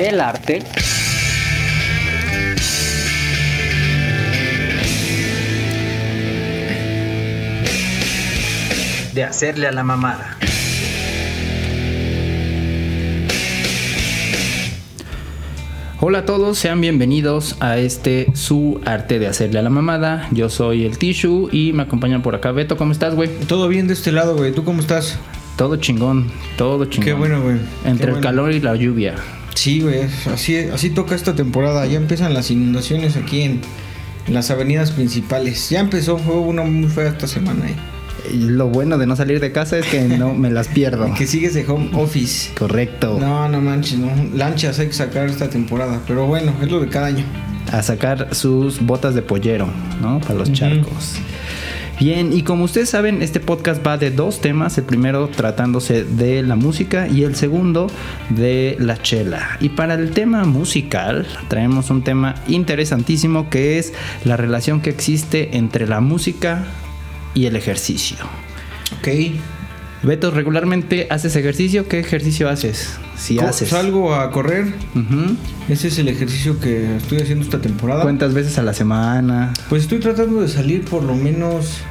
el arte de hacerle a la mamada. Hola a todos, sean bienvenidos a este su arte de hacerle a la mamada. Yo soy el Tishu y me acompaña por acá Beto. ¿Cómo estás, güey? Todo bien de este lado, güey. ¿Tú cómo estás? Todo chingón, todo chingón. Qué bueno, güey. Entre Qué el bueno. calor y la lluvia. Sí, güey. Así, así toca esta temporada. Ya empiezan las inundaciones aquí en, en las avenidas principales. Ya empezó, fue una muy fea esta semana, eh. Y Lo bueno de no salir de casa es que no me las pierdo. Que sigues de home office. Correcto. No, no manches, no. Lanchas hay que sacar esta temporada. Pero bueno, es lo de cada año. a sacar sus botas de pollero, ¿no? Para los charcos. Bien, y como ustedes saben, este podcast va de dos temas. El primero tratándose de la música y el segundo de la chela. Y para el tema musical traemos un tema interesantísimo que es la relación que existe entre la música y el ejercicio. Ok. Beto, regularmente haces ejercicio. ¿Qué ejercicio haces? Si Co- haces. Salgo a correr. Ese es el ejercicio que estoy haciendo esta temporada. ¿Cuántas veces a la semana? Pues estoy tratando de salir por lo menos.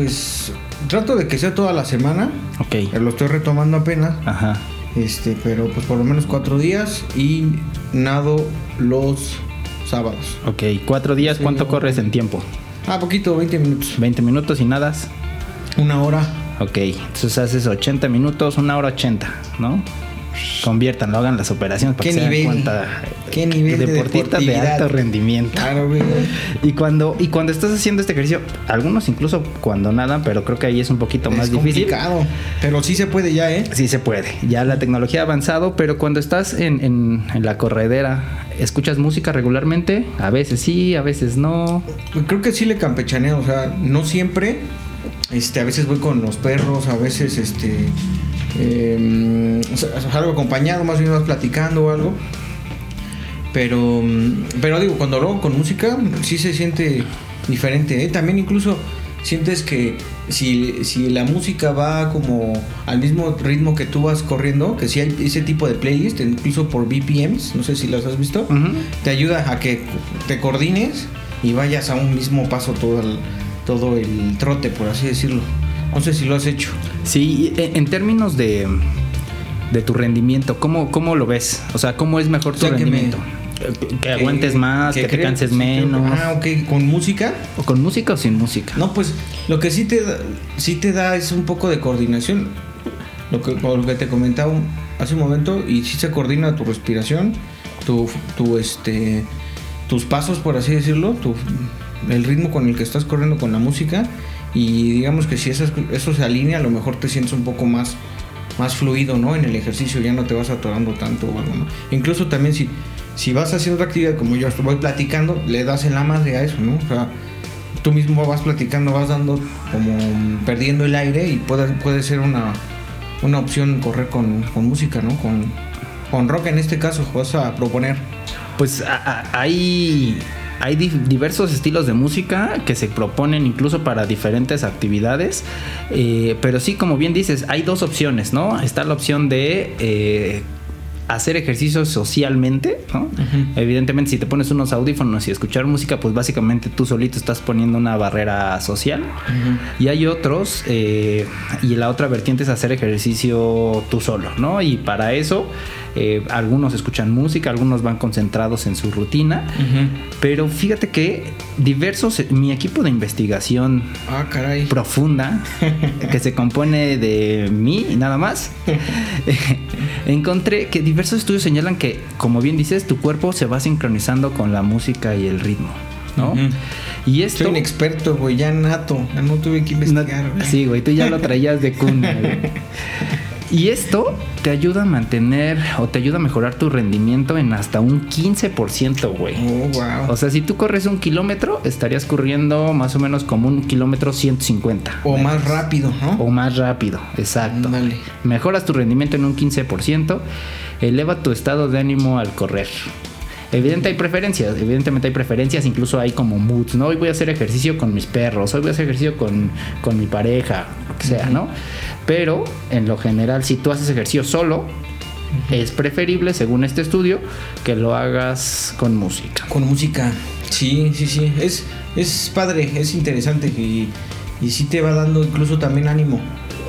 Pues trato de que sea toda la semana. Ok. Lo estoy retomando apenas. Ajá. Este, pero pues por lo menos cuatro días y nado los sábados. Ok, cuatro días, Sí, ¿cuánto corres en tiempo? Ah, poquito, 20 minutos. 20 minutos y nadas. Una hora. Ok, entonces haces 80 minutos, una hora 80, ¿no? Conviertanlo, hagan las operaciones para ¿Qué que se den cuenta. ¿Qué nivel de Deportistas de, alto rendimiento. Claro, güey. Y cuando, y cuando estás haciendo este ejercicio, algunos incluso cuando nadan, pero creo que ahí es un poquito más es difícil. complicado. Pero sí se puede ya, ¿eh? Sí se puede, ya la tecnología ha avanzado, pero cuando estás en, en- en la corredera, ¿escuchas música regularmente? A veces sí, a veces no. Creo que sí le campechaneo, o sea, no siempre. Este, a veces voy con los perros, a veces este eh, o sea, algo acompañado, más bien vas platicando o algo. Pero, mm, pero digo, cuando lo hago con música, sí se siente diferente. ¿eh? También incluso sientes que si, si la música va como al mismo ritmo que tú vas corriendo, que si hay ese tipo de playlist, incluso por BPMs, no sé si las has visto, te ayuda a que te coordines y vayas a un mismo paso todo el, todo el trote, por así decirlo. No sé si lo has hecho. Sí, en, en términos de, de tu rendimiento, ¿cómo, ¿cómo lo ves? O sea, ¿cómo es mejor tu O sea, que rendimiento? Que, que aguantes más, que, te creo- canses sí, menos. Ah, ok, con música. ¿O con música o sin música? No, pues lo que sí te da, sí te da es un poco de coordinación. Lo que, lo que te comentaba hace un momento y sí se coordina tu respiración, tu, tu este tus pasos por así decirlo, tu, el ritmo con el que estás corriendo con la música y digamos que si eso se alinea a lo mejor te sientes un poco más más fluido, ¿no? En el ejercicio ya no te vas atorando tanto o algo, ¿no? Incluso también si si vas haciendo otra actividad como yo voy platicando, le das en la madre a eso, ¿no? O sea, tú mismo vas platicando, vas dando como perdiendo el aire y puede, puede ser una, una opción correr con, con música, ¿no? Con, con rock en este caso vas a proponer. Pues a- a- hay, hay di- diversos estilos de música que se proponen incluso para diferentes actividades. eh, pero sí, como bien dices, hay dos opciones, ¿no? Está la opción de eh, hacer ejercicio socialmente, ¿no? Evidentemente, si te pones unos audífonos y escuchar música, pues básicamente tú solito estás poniendo una barrera social. Y hay otros, eh, y la otra vertiente es hacer ejercicio tú solo, ¿no? Y para eso, eh, algunos escuchan música, algunos van concentrados en su rutina. Pero fíjate que diversos, mi equipo de investigación Ah, caray. profunda, que se compone de mí y nada más, encontré que diversos estudios señalan que, como bien dices, tu cuerpo se va sincronizando con la música y el ritmo, ¿no? Y esto... Soy un experto, güey, ya nato. Ya no tuve que investigar. sí, güey, tú ya lo traías de cuna. güey. Y esto te ayuda a mantener o te ayuda a mejorar tu rendimiento en hasta un 15%, güey. Oh, wow. O sea, si tú corres un kilómetro, estarías corriendo más o menos como un kilómetro 150. O más rápido, ¿no? O más rápido, exacto. Ándale. Mejoras tu rendimiento en un 15%, eleva tu estado de ánimo al correr. Evidente hay preferencias, evidentemente hay preferencias, incluso hay como moods, ¿no? Hoy voy a hacer ejercicio con mis perros, hoy voy a hacer ejercicio con, con mi pareja, lo que sea, ¿no? Pero en lo general, si tú haces ejercicio solo, es preferible, según este estudio, que lo hagas con música. Con música, sí, sí, sí. Es, es padre, es interesante y, y sí te va dando incluso también ánimo,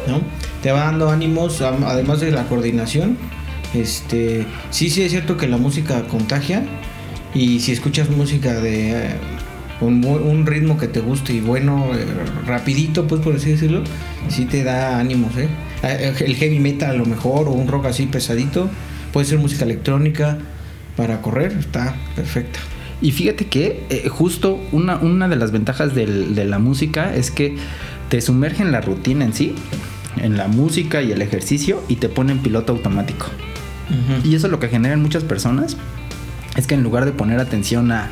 ¿no? Te va dando ánimos, además de la coordinación. Este, sí, sí es cierto que la música contagia y si escuchas música de eh, un, un, ritmo que te guste y bueno, eh, rapidito, pues por así decirlo, sí te da ánimos, ¿eh? Eh, el heavy metal a lo mejor o un rock así pesadito, puede ser música electrónica para correr, está perfecta. Y fíjate que eh, justo una, una, de las ventajas del, de la música es que te sumerge en la rutina en sí, en la música y el ejercicio y te pone en piloto automático. Uh -huh. Y eso es lo que generan muchas personas, es que en lugar de poner atención a,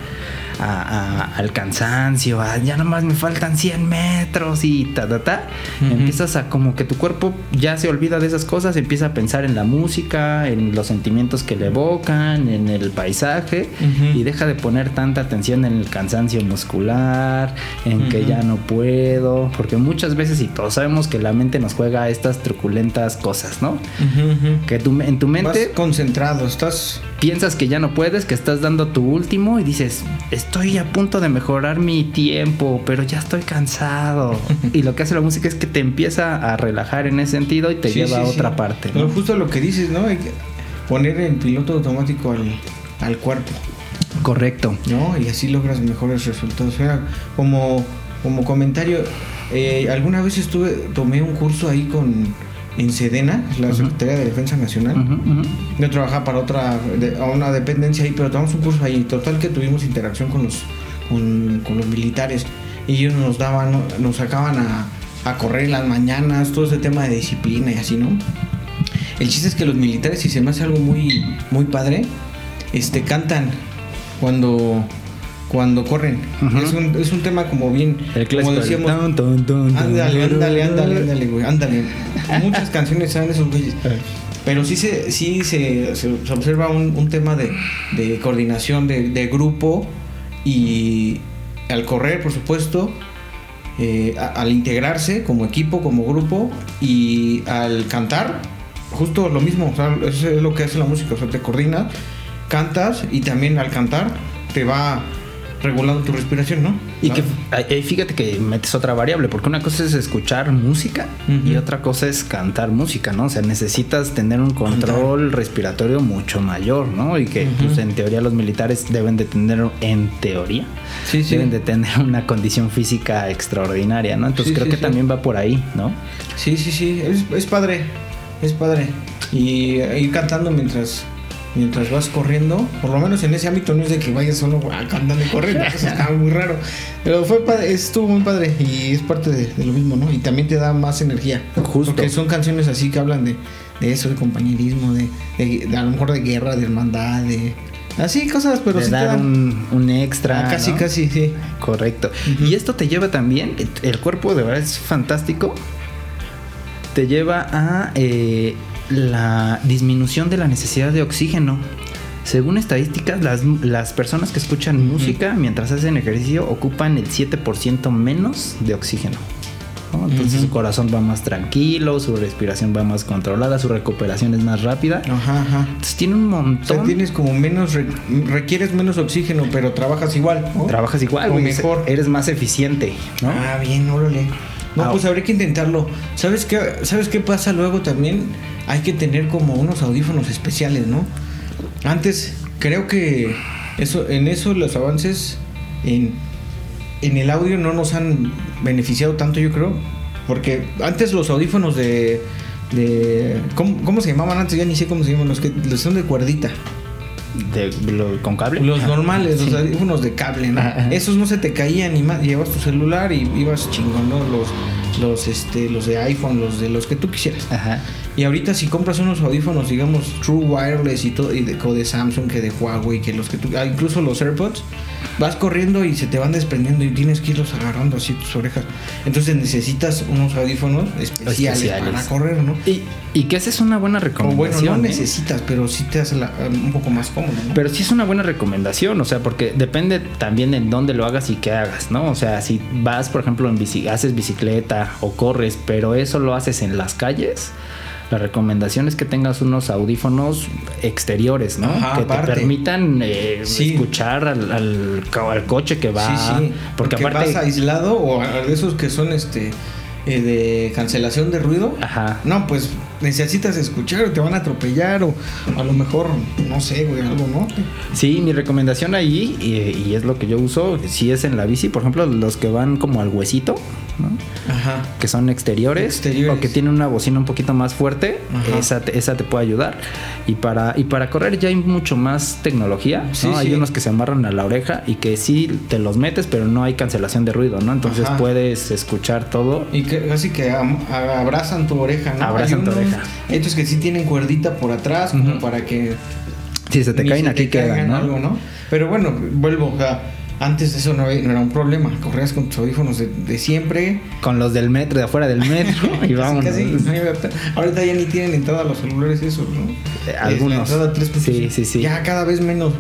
a, a, al cansancio, a ya nomás me faltan 100 metros y ta, ta, ta. Uh -huh. Empiezas a como que tu cuerpo ya se olvida de esas cosas, empieza a pensar en la música, en los sentimientos que le evocan, en el paisaje uh -huh. y deja de poner tanta atención en el cansancio muscular, en uh -huh. que ya no puedo, porque muchas veces y todos sabemos que la mente nos juega estas truculentas cosas, ¿no? Que tu, en tu mente... Vas concentrado, estás piensas que ya no puedes, que estás dando tu último y dices, estoy a punto de mejorar mi tiempo, pero ya estoy cansado. y lo que hace la música es que te empieza a relajar en ese sentido y te sí, lleva sí, a otra sí. parte. ¿no? Justo lo que dices, ¿no? Hay que poner en piloto automático al, al cuerpo. Correcto. ¿No? Y así logras mejores resultados. O sea, como, como comentario, eh, alguna vez estuve, tomé un curso ahí con en Sedena, la uh -huh. Secretaría de Defensa Nacional. Uh -huh. Yo trabajaba para otra, de, a una dependencia ahí, pero tomamos un curso ahí. Total que tuvimos interacción con los, con, con los militares y ellos nos daban, nos sacaban a, a, correr en las mañanas, todo ese tema de disciplina y así, ¿no? El chiste es que los militares, si se me hace algo muy, muy padre, este, cantan cuando cuando corren. Es, un, es, un, tema como bien. El como decíamos. Ton, ton, ton, ándale, ándale, ándale, ándale, güey. Ándale. Muchas canciones saben esos güeyes. Pero sí se, sí se, se, se observa un, un, tema de, de coordinación de, de, grupo y al correr, por supuesto, eh, al integrarse como equipo, como grupo y al cantar, justo lo mismo. O sea, eso es lo que hace la música. O sea, te coordinas, cantas y también al cantar te va regulando tu respiración, ¿no? Y que fíjate que metes otra variable, porque una cosa es escuchar música uh -huh. y otra cosa es cantar música, ¿no? O sea, necesitas tener un control Cantar. respiratorio mucho mayor, ¿no? Y que, uh -huh. pues, en teoría los militares deben de tener, en teoría, sí, sí. deben de tener una condición física extraordinaria, ¿no? Entonces sí, creo que también va por ahí, ¿no? Sí, sí, sí, es, es padre, es padre. Y ir cantando mientras mientras vas corriendo, por lo menos en ese ámbito no es de que vayas solo cantando y corriendo, eso está muy raro. Pero fue padre, estuvo muy padre y es parte de, de, lo mismo, ¿no? Y también te da más energía. Justo. Porque son canciones así que hablan de, de eso, de compañerismo, de, a lo mejor de guerra, de hermandad, de. Así cosas, pero sí dar un, un, extra. Ah, casi, ¿no? casi, sí. Correcto. Uh -huh. Y esto te lleva también, el cuerpo de verdad es fantástico. Te lleva a eh, la disminución de la necesidad de oxígeno. Según estadísticas, las, las personas que escuchan uh -huh. música mientras hacen ejercicio ocupan el 7% menos de oxígeno. ¿no? Entonces uh -huh. su corazón va más tranquilo, su respiración va más controlada, su recuperación es más rápida. Ajá, ajá. Entonces tiene un montón. O sea, tienes como menos, re requieres menos oxígeno, pero trabajas igual. ¿no? Trabajas igual, o mejor. Eres más eficiente, ¿no? Ah, bien, órale. No, ah, pues habría que intentarlo. ¿Sabes qué, ¿Sabes qué pasa luego también? Hay que tener como unos audífonos especiales, ¿no? Antes, creo que eso, en eso los avances en, en el audio no nos han beneficiado tanto, yo creo. Porque antes los audífonos de. de ¿cómo, ¿Cómo, se llamaban antes? Ya ni sé cómo se llaman. Los que los son de cuerdita. De, lo, con cable los normales los audífonos de cable ¿no? Ajá. esos no se te caían ni más llevas tu celular y ibas chingón ¿no? los los este los de iPhone los de los que tú quisieras Ajá. Y ahorita si compras unos audífonos digamos True Wireless y todo y de, de Samsung que de Huawei que los que tú ah, incluso los AirPods vas corriendo y se te van desprendiendo y tienes que irlos agarrando así tus orejas entonces necesitas unos audífonos especiales, especiales. para correr ¿no? y, y que esa es una buena recomendación o bueno no ¿eh? necesitas pero sí te hace la, un poco más cómodo ¿no? pero sí es una buena recomendación o sea porque depende también en dónde lo hagas y qué hagas no o sea si vas por ejemplo en bici haces bicicleta o corres pero eso lo haces en las calles la recomendación es que tengas unos audífonos exteriores, ¿no? Ajá, que aparte. te permitan eh, Sí. escuchar al, al, co- al coche que va. sí, sí. Porque, Porque, aparte. vas aislado o de esos que son este eh, de cancelación de ruido. Ajá. No, pues necesitas escuchar o te van a atropellar o a lo mejor, no sé, güey, algo, ¿no? Sí, mi recomendación ahí, y, y es lo que yo uso, si es en la bici, por ejemplo, los que van como al huesito, ¿no? Ajá. que son exteriores, Exteriores. o que tienen una bocina un poquito más fuerte, esa te, esa te puede ayudar. Y para, y para correr ya hay mucho más tecnología, ¿no? Sí, Hay sí. unos que se amarran a la oreja y que sí te los metes, pero no hay cancelación de ruido, ¿no? Entonces Ajá. puedes escuchar todo. Y que casi que abrazan tu oreja, ¿no? Abrazan tu unos- oreja. Estos que sí tienen cuerdita por atrás, como para que Si se te caen, se aquí te caigan quedan, ¿no? algo, ¿no? Pero bueno, vuelvo, o sea, antes eso no, era un problema. Corrías con tus audífonos de, de siempre. Con los del metro, de afuera del metro, y vamos. ahorita ya ni tienen entrada a los celulares esos, ¿no? Eh, algunos. Es la entrada 3.5. Sí, sí, sí. Ya cada vez menos.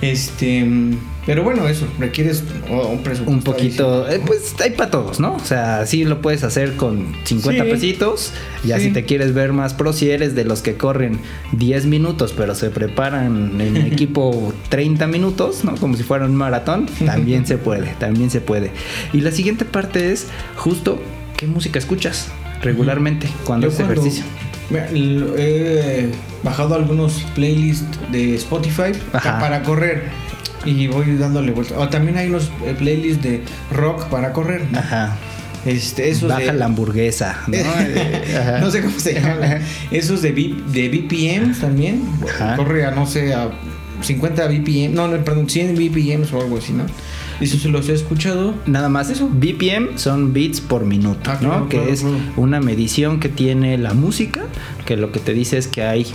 Este, mm, pero bueno, eso requieres un presupuesto. un poquito, adicional, eh, ¿no? pues hay para todos, ¿no? O sea, sí lo puedes hacer con 50 Sí. pesitos. Ya Sí. si te quieres ver más pro, si eres de los que corren 10 minutos, pero se preparan en equipo 30 minutos, ¿no? Como si fuera un maratón, también se puede, también se puede. Y la siguiente parte es justo qué música escuchas regularmente cuando Yo haces cuando- ejercicio. He bajado algunos playlists de Spotify Ajá. para correr y voy dándole vuelta. O también hay unos eh, playlists de rock para correr. ¿no? Ajá. Este, esos Baja de, la hamburguesa, ¿no? Eh, Ajá. no sé cómo se llaman. Esos de, de BPM también. Ajá. Corre a, no sé, a 50 BPM. No, no, perdón, 100 BPM o algo así, ¿no? Eso se los he escuchado. Nada más eso. BPM son beats por minuto, Ah, ¿no? claro, que claro, es claro. una medición que tiene la música, que lo que te dice es que hay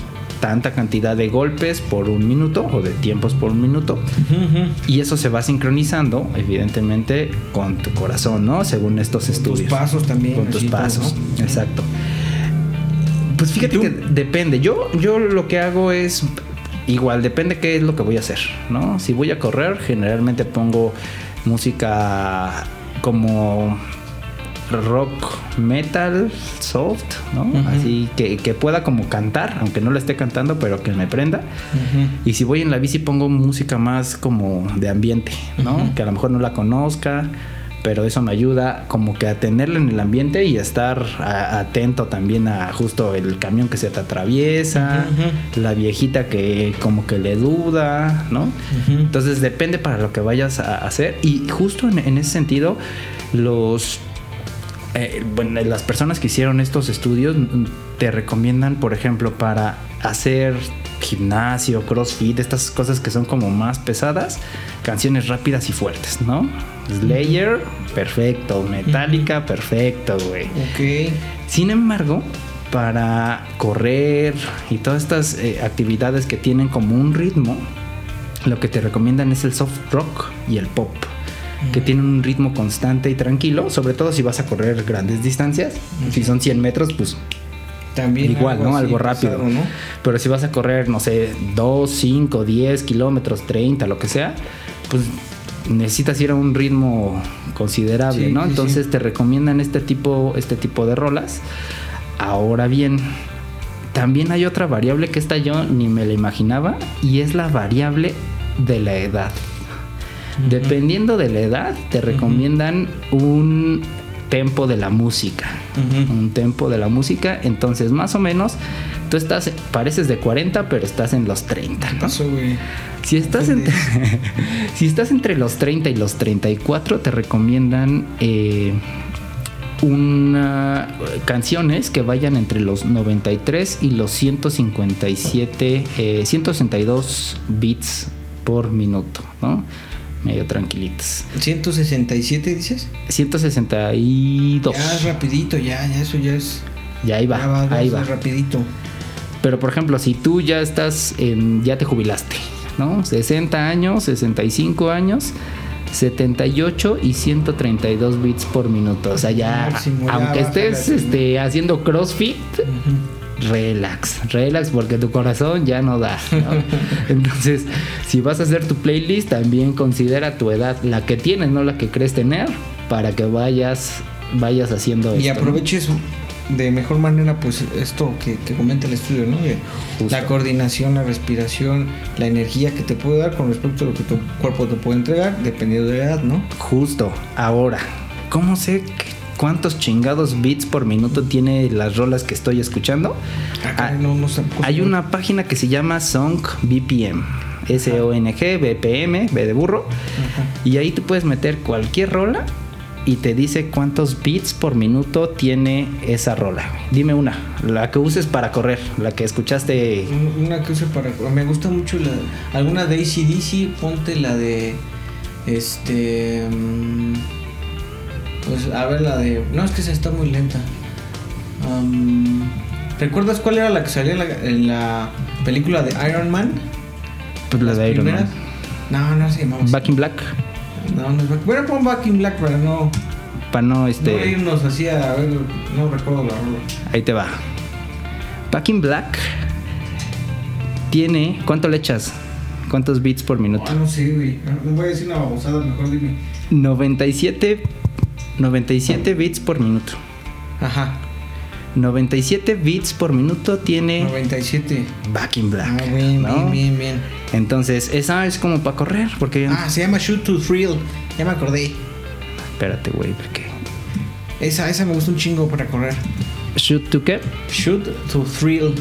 tanta cantidad de golpes por un minuto o de tiempos por un minuto. Y eso se va sincronizando, evidentemente, con tu corazón, ¿no? Según estos Con tus estudios. pasos también, Con tus pasos, ¿no? exacto. Pues fíjate que depende. Yo, yo lo que hago es igual, depende qué es lo que voy a hacer, ¿no? Si voy a correr, generalmente pongo música como rock, metal, soft, ¿no? Así que, que pueda como cantar, aunque no lo esté cantando, pero que me prenda. Y si voy en la bici pongo música más como de ambiente, ¿no? Que a lo mejor no la conozca, pero eso me ayuda como que a tenerla en el ambiente y a estar a- atento también a justo el camión que se te atraviesa, la viejita que como que le duda, ¿no? Entonces depende para lo que vayas a hacer y justo en, en ese sentido los eh, bueno, las personas que hicieron estos estudios mm, te recomiendan, por ejemplo, para hacer gimnasio, crossfit, estas cosas que son como más pesadas, canciones rápidas y fuertes, ¿no? Slayer, perfecto. Metallica, perfecto, güey. Ok. Sin embargo, para correr y todas estas eh, actividades que tienen como un ritmo, lo que te recomiendan es el soft rock y el pop, que tienen un ritmo constante y tranquilo, sobre todo si vas a correr grandes distancias. Si son 100 metros, pues También igual, ¿no? así Algo rápido. ¿no? Pero si vas a correr, no sé, 2, 5, 10 kilómetros, 30, lo que sea, pues necesitas ir a un ritmo considerable, Sí, ¿no? sí, Entonces sí. te recomiendan este tipo, este tipo de rolas. Ahora bien, también hay otra variable que esta yo ni me la imaginaba y es la variable de la edad. Dependiendo de la edad, te recomiendan un tempo de la música. Un tempo de la música. Entonces, más o menos, tú estás, pareces de 40, pero estás en los 30, ¿no? Pasó, güey. Si estás, entre, si estás entre los 30 y los 34, te recomiendan eh, una, canciones que vayan entre los 93 y los 157, eh, 162 beats por minuto, ¿no? Medio tranquilitos. 167 dices? 162. Ya es rapidito, ya, ya eso ya es. Ya ahí va, ya va, ahí va. rapidito. Pero por ejemplo, si tú ya estás en, ya te jubilaste, ¿no? 60 años, 65 años, 78 y 132 bits por minuto. O sea, ya, Máximo, ya aunque estés este, haciendo CrossFit, Ujú. Relax, relax, porque tu corazón ya no da. ¿no? Entonces, si vas a hacer tu playlist, también considera tu edad, la que tienes, no la que crees tener, para que vayas, vayas haciendo Y esto, ¿no? aproveches de mejor manera pues esto que, que comenta el estudio, ¿no? La coordinación, la respiración, la energía que te puede dar con respecto a lo que tu cuerpo te puede entregar, dependiendo de la edad, ¿no? Justo, ahora, ¿cómo sé que- cuántos chingados bits por minuto tiene las rolas que estoy escuchando? Ah, no, no sé. Hay una página que se llama Song BPM. S-O-N-G, BPM, B de burro. Ajá. Y ahí tú puedes meter cualquier rola y te dice cuántos bits por minuto tiene esa rola. Dime una, la que uses para correr, la que escuchaste. Un- Una que use para. Me gusta mucho la. Alguna de ACDC, ponte la de. Este. mm, Pues a ver, la de. No, es que esa está muy lenta. Am, ¿Recuerdas cuál era la que salía en la, en la película de Iron Man? Pues la de Iron primeras. Man. No, no se llamaba. Back in Black. No, no es Back. Bueno, pon Back in Black para no, Para no no este. irnos así a, ver. No recuerdo la rola. Ahí te va. Back in Black tiene. ¿Cuánto le echas? ¿Cuántos bits por minuto? Ah, no sé, güey. No voy a decir una babosada, mejor dime. 97. 97 bits por minuto. Ajá. 97 bits por minuto tiene 97. Back in Black. Ah, bien, ¿no? bien, bien, bien. Entonces, esa es como para correr, porque. Ah, se llama Shoot to Thrill. Ya me acordé. Espérate, güey, porque. Esa, esa me gusta un chingo para correr. ¿Shoot to qué? Shoot to Thrill.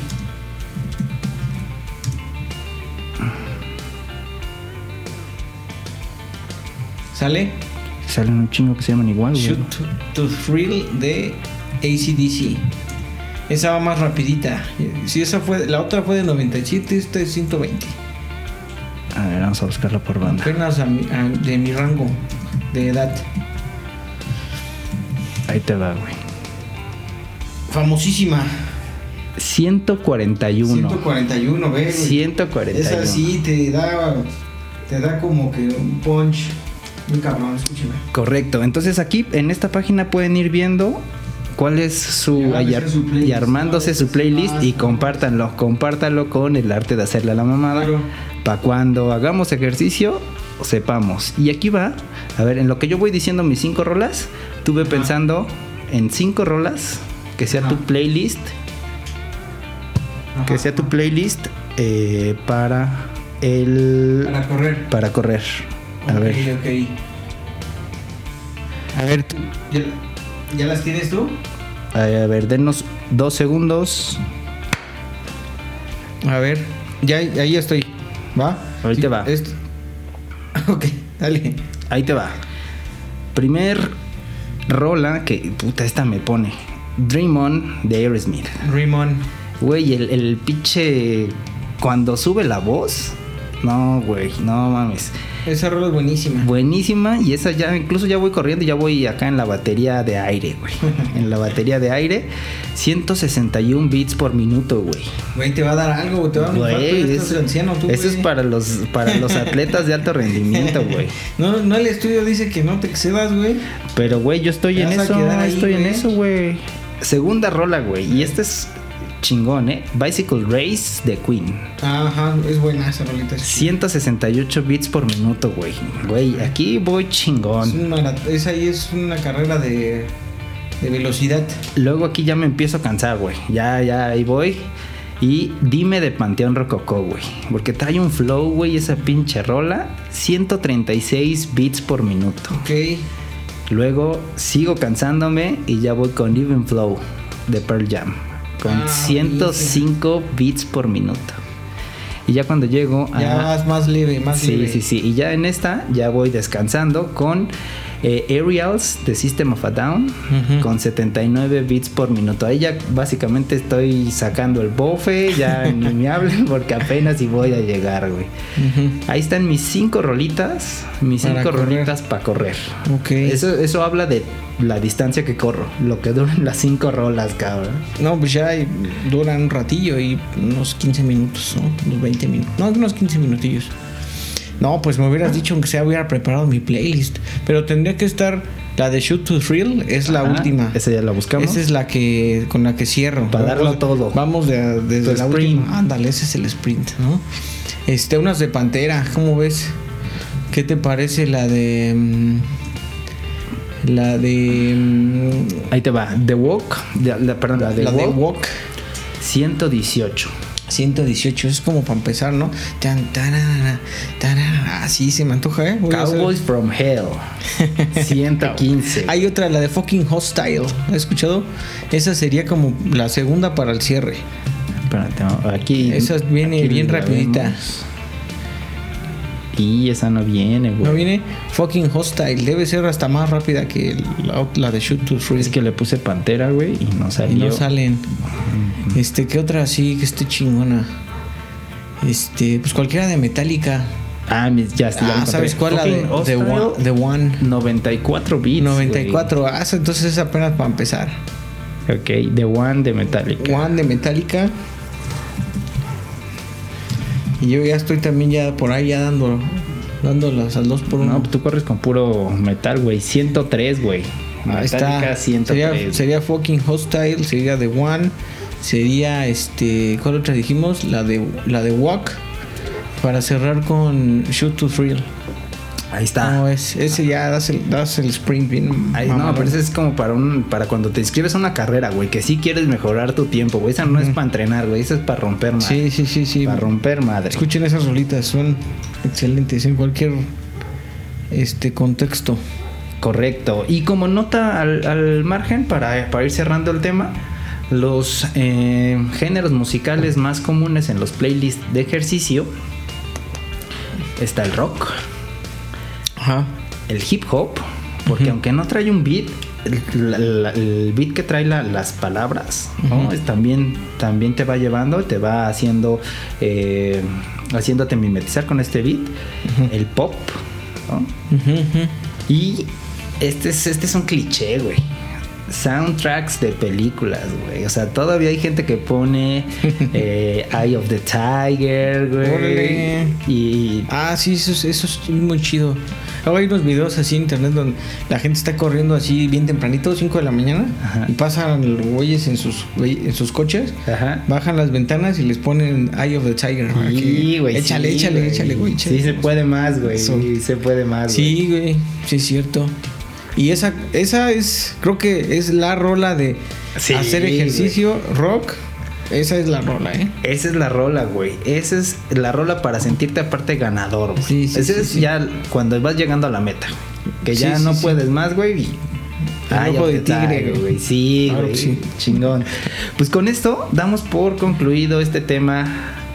¿Sale? Salen un chingo que se llaman igual, güey. Shoot to, to Thrill de ACDC. Esa va más rapidita. Si esa fue, la otra fue de 97, esta es 120. A ver, vamos a buscarla por banda. Apenas a mi- a- de mi rango de edad. Ahí te va, güey. Famosísima. 141. 141, ve. güey. 141. Esa sí te da, te da como que un punch. Muy cabrón, escúchame. Correcto. Entonces aquí en esta página pueden ir viendo cuál es su Y ar- su playlist, y armándose su playlist y compártanlo, compártanlo con el arte de hacerle a la mamada. Claro. Para cuando hagamos ejercicio sepamos. Y aquí va, a ver, en lo que yo voy diciendo mis cinco rolas, tuve Ajá. pensando en cinco rolas que sea tu Ajá. playlist, que sea tu playlist eh, para el Para correr. para correr. A Ok, ver, ok. A ver, tú, ¿ya, ya las tienes tú? a ver, denos dos segundos. A ver, ya, ahí estoy. ¿Va? Ahorita va. Esto- Ok, dale. Ahí te va. Primer rola que puta esta me pone. Dream On de Aerosmith. Rimon. Güey, el, el pinche cuando sube la voz. No, güey, no mames. Esa rola es buenísima. Buenísima y esa ya incluso ya voy corriendo y ya voy acá en la batería de aire, güey. en la batería de aire 161 bits por minuto, güey. Güey, te va a dar algo, güey, te va a dar eso, anciano tú, eso es para los para los atletas de alto rendimiento, güey. No, no, el estudio dice que no te excedas, güey. Pero, güey, yo estoy Te en eso, ahí, estoy en eso, güey. Segunda rola, güey. Y este es chingón, ¿eh? Bicycle Race de Queen. Ajá, es buena esa rolita. es- 168 bits por minuto, güey. Güey, aquí voy Es chingón. un marat- esa ahí es una carrera de, de velocidad. Luego aquí ya me empiezo a cansar, güey. Ya, ya, ahí voy. Y dime de Panteón Rococó, güey. Porque trae un flow, güey, esa pinche rola. 136 bits por minuto. Ok. Luego sigo cansándome y ya voy con Even Flow de Pearl Jam. Con Ah, 105 bits por minuto. Y ya cuando llego a... Ya vas más leve, más Sí, leve. sí, sí. Y ya en esta ya voy descansando con eh, Aerials de System of a Down Ujú. con 79 bits por minuto. Ahí ya básicamente estoy sacando el bofe, ya ni me hablen porque apenas si voy a llegar, güey. Ujú. Ahí están mis cinco rolitas, mis Para cinco correr. rolitas para correr. Ok. Eso, eso habla de la distancia que corro, lo que duran las cinco rolas, cabrón. No, pues ya duran un ratillo y unos 15 minutos, ¿no? Unos 20 minutos. No, unos 15 minutillos. No, pues me hubieras dicho aunque sea hubiera preparado mi playlist. Pero tendría que estar la de Shoot to Thrill, es la última. Esa ya la buscamos. Esa es la que con la que cierro. Para darlo todo. Vamos de, desde la sprint. última. Ándale, ese es el sprint, ¿no? Este, unas de Pantera, ¿cómo ves? ¿Qué te parece la de mm, La de. mm, Ahí te va. The Walk. de- la- perdón, la de la de Walk. Walk. 118. 118, es como para empezar, ¿no? Tan, tarara, tarara. Ah, sí, se me antoja, ¿eh? Voy Cowboys from Hell. 115. Hay otra, la de fucking hostile. ¿Has escuchado? Esa sería como la segunda para el cierre. Espérate, aquí. Esa viene aquí bien rapidita. vemos. Y esa no viene, güey. No viene fucking hostile. Debe ser hasta más rápida que la, la de Shoot to Thrill. Es que le puse pantera, güey, y no Y salió. no salen. Este, ¿qué otra así que esté chingona? Este, pues cualquiera de Metallica. Ah, ya está. ya la Ah, encontré. ¿sabes cuál? La de The One. The One. 94 bits. 94. Ah, entonces es apenas para empezar. Ok, The One de Metallica. One de Metallica. Y yo ya estoy también ya por ahí ya dando dándolas al 2 por 1 No, pues tú corres con puro metal, güey. 103, güey. Ahí está. 103. Sería, sería fucking hostile, sería The One, sería este, ¿cuál otra dijimos? La de la de Walk para cerrar con Shoot to Thrill. Ahí está. No, es, ese ya das el, das el sprint bien. Ay, no, pero ese es como para un para cuando te inscribes a una carrera, güey, que sí quieres mejorar tu tiempo, güey. Esa no es para entrenar, güey, esa es para romper madre. Sí, sí, sí, sí. Para romper madre. Escuchen esas rolitas, son excelentes en cualquier este contexto. Correcto. Y como nota al, al margen, para, para ir cerrando el tema, los eh, géneros musicales más comunes en los playlists de ejercicio está el rock, Ajá. el hip hop, porque aunque no trae un beat, el, beat que trae la- las palabras, ¿no? Ujú. Es también, también te va llevando, te va haciendo, eh, haciéndote mimetizar con este beat, el pop. Y este es, este es un cliché, güey. Soundtracks de películas, güey. O sea, todavía hay gente que pone eh, Eye of the Tiger, güey. Y Ah, sí, eso, es- eso es muy chido. Luego hay unos videos así en internet donde la gente está corriendo así bien tempranito, 5 de la mañana, Ajá. y pasan los güeyes en sus, en sus coches, Ajá. bajan las ventanas y les ponen Eye of the Tiger. Sí, güey. Échale, sí, échale, échale, güey. Sí, se puede más, güey. Sí, se puede más, güey. Sí, güey, sí es cierto. Y esa, esa es, creo que es la rola de Sí, hacer ejercicio, rock. Esa es la rola, ¿eh? Esa es la rola, güey. Esa es la rola para sentirte aparte ganador, güey. Sí, sí, sí, es ya cuando vas llegando a la meta. Que ya no puedes más, güey. Ay, de tigre, güey. Sí, Claro güey. Chingón. Pues con esto damos por concluido este tema.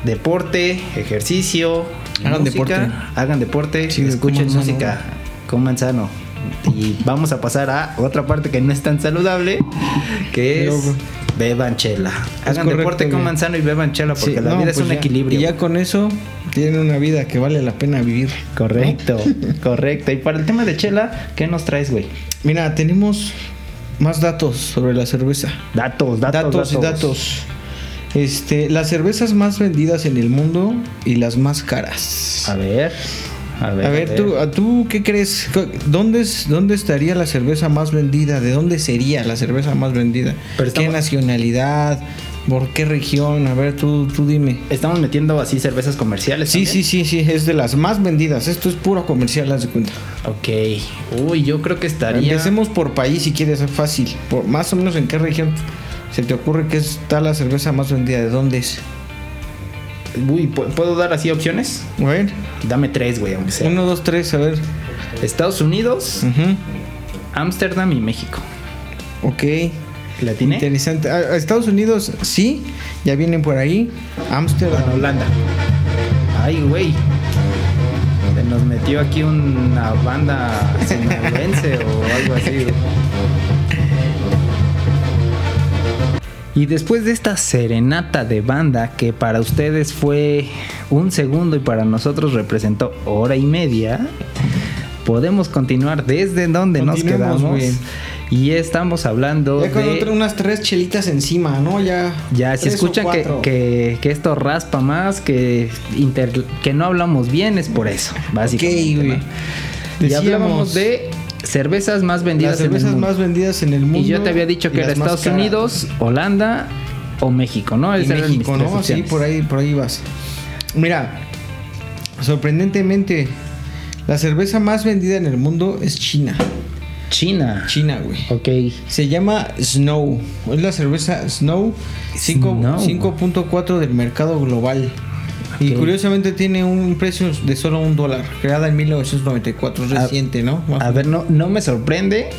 Deporte, ejercicio, Hagan música. deporte. Hagan deporte, Sí, escuchen música, coman sano. Y vamos a pasar a otra parte que no es tan saludable, que es beban chela. Hagan correcto, deporte, coman sano y beban chela, porque Sí, la no, vida es pues un ya- equilibrio. Y ya con eso tienen una vida que vale la pena vivir. Correcto, correcto. Y para el tema de chela, ¿qué nos traes, güey? Mira, tenemos más datos sobre la cerveza. Datos, datos, Datos y datos. Este, las cervezas más vendidas en el mundo y las más caras. A ver, a ver. A ver, ¿tú, ¿a ¿tú qué crees? ¿Dónde, es, ¿Dónde estaría la cerveza más vendida? ¿De dónde sería la cerveza más vendida? Pero ¿Qué estamos- nacionalidad? ¿Por qué región? A ver, tú, tú dime. Estamos metiendo así cervezas comerciales. Sí, también? sí, sí, sí, es de las más vendidas. Esto es puro comercial, haz de cuenta. Ok. Uy, yo creo que estaría. Empecemos por país si quieres, es fácil. Por, más o menos en qué región se te ocurre que está la cerveza más vendida. ¿De dónde es? Uy, ¿pu- ¿puedo dar así opciones? A ver, Dame tres, güey, aunque sea. uno, dos, tres, a ver. Estados Unidos. Ámsterdam y México. Ok. ¿La tiene? Interesante. A, a Estados Unidos, sí, ya vienen por ahí. Ámsterdam. Bueno, Holanda. Ay, güey. Se nos metió aquí una banda sinaloense o algo así. güey. Y después de esta serenata de banda que para ustedes fue un segundo y para nosotros representó hora y media, podemos continuar desde donde nos quedamos. Y estamos hablando Ya con de... otra- unas tres chelitas encima, ¿no? Ya. Ya, si escuchan que, que, que esto raspa más, que, inter- que no hablamos bien, es por eso, básicamente. Ok, güey. ¿no? Y Decíamos, hablábamos de cervezas más vendidas las cervezas en el mundo. más vendidas en el mundo. y yo te había dicho que era Estados. Unidos, Holanda o México, ¿no? mis México, ¿no? Sí, por ahí, por ahí vas. Mira, sorprendentemente, la cerveza más vendida en el mundo es China. China. China, güey. Ok. Se llama Snow. Es la cerveza Snow. cinco- Snow. 5.4 del mercado global. Y curiosamente tiene un precio de solo un dólar. Creada en 1994. Es A- reciente, ¿no? Más A ver, no, no me sorprende.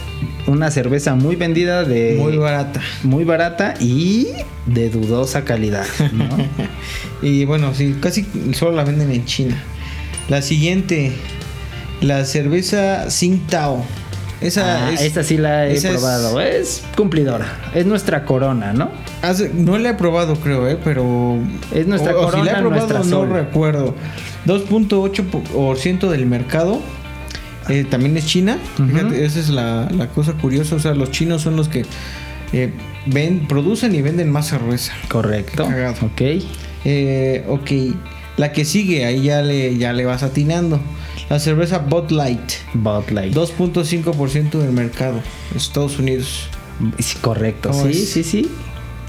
Una cerveza muy vendida de. Muy barata. muy barata y de dudosa calidad. ¿no? Y bueno, sí, casi solo la venden en China. La siguiente. La cerveza Tsingtao. Esa Ah, es. esta sí la he esa es- probado. Es... cumplidora. Es nuestra corona, ¿no? No la he probado, creo, ¿eh? Pero. Es nuestra o- o si corona, la he probado, no sol. recuerdo. 2.8% del mercado. eh, también es China. Ujú. Fíjate, esa es la, la cosa curiosa. O sea, los chinos son los que eh, ven, producen y venden más cerveza. Correcto. Cagado. Ok. Eh, ok. La que sigue, ahí ya le, ya le vas atinando. La cerveza Bud Light. Bud Light. 2.5% del mercado. Estados Unidos. Correcto. ¿Cómo Sí, es? sí, sí.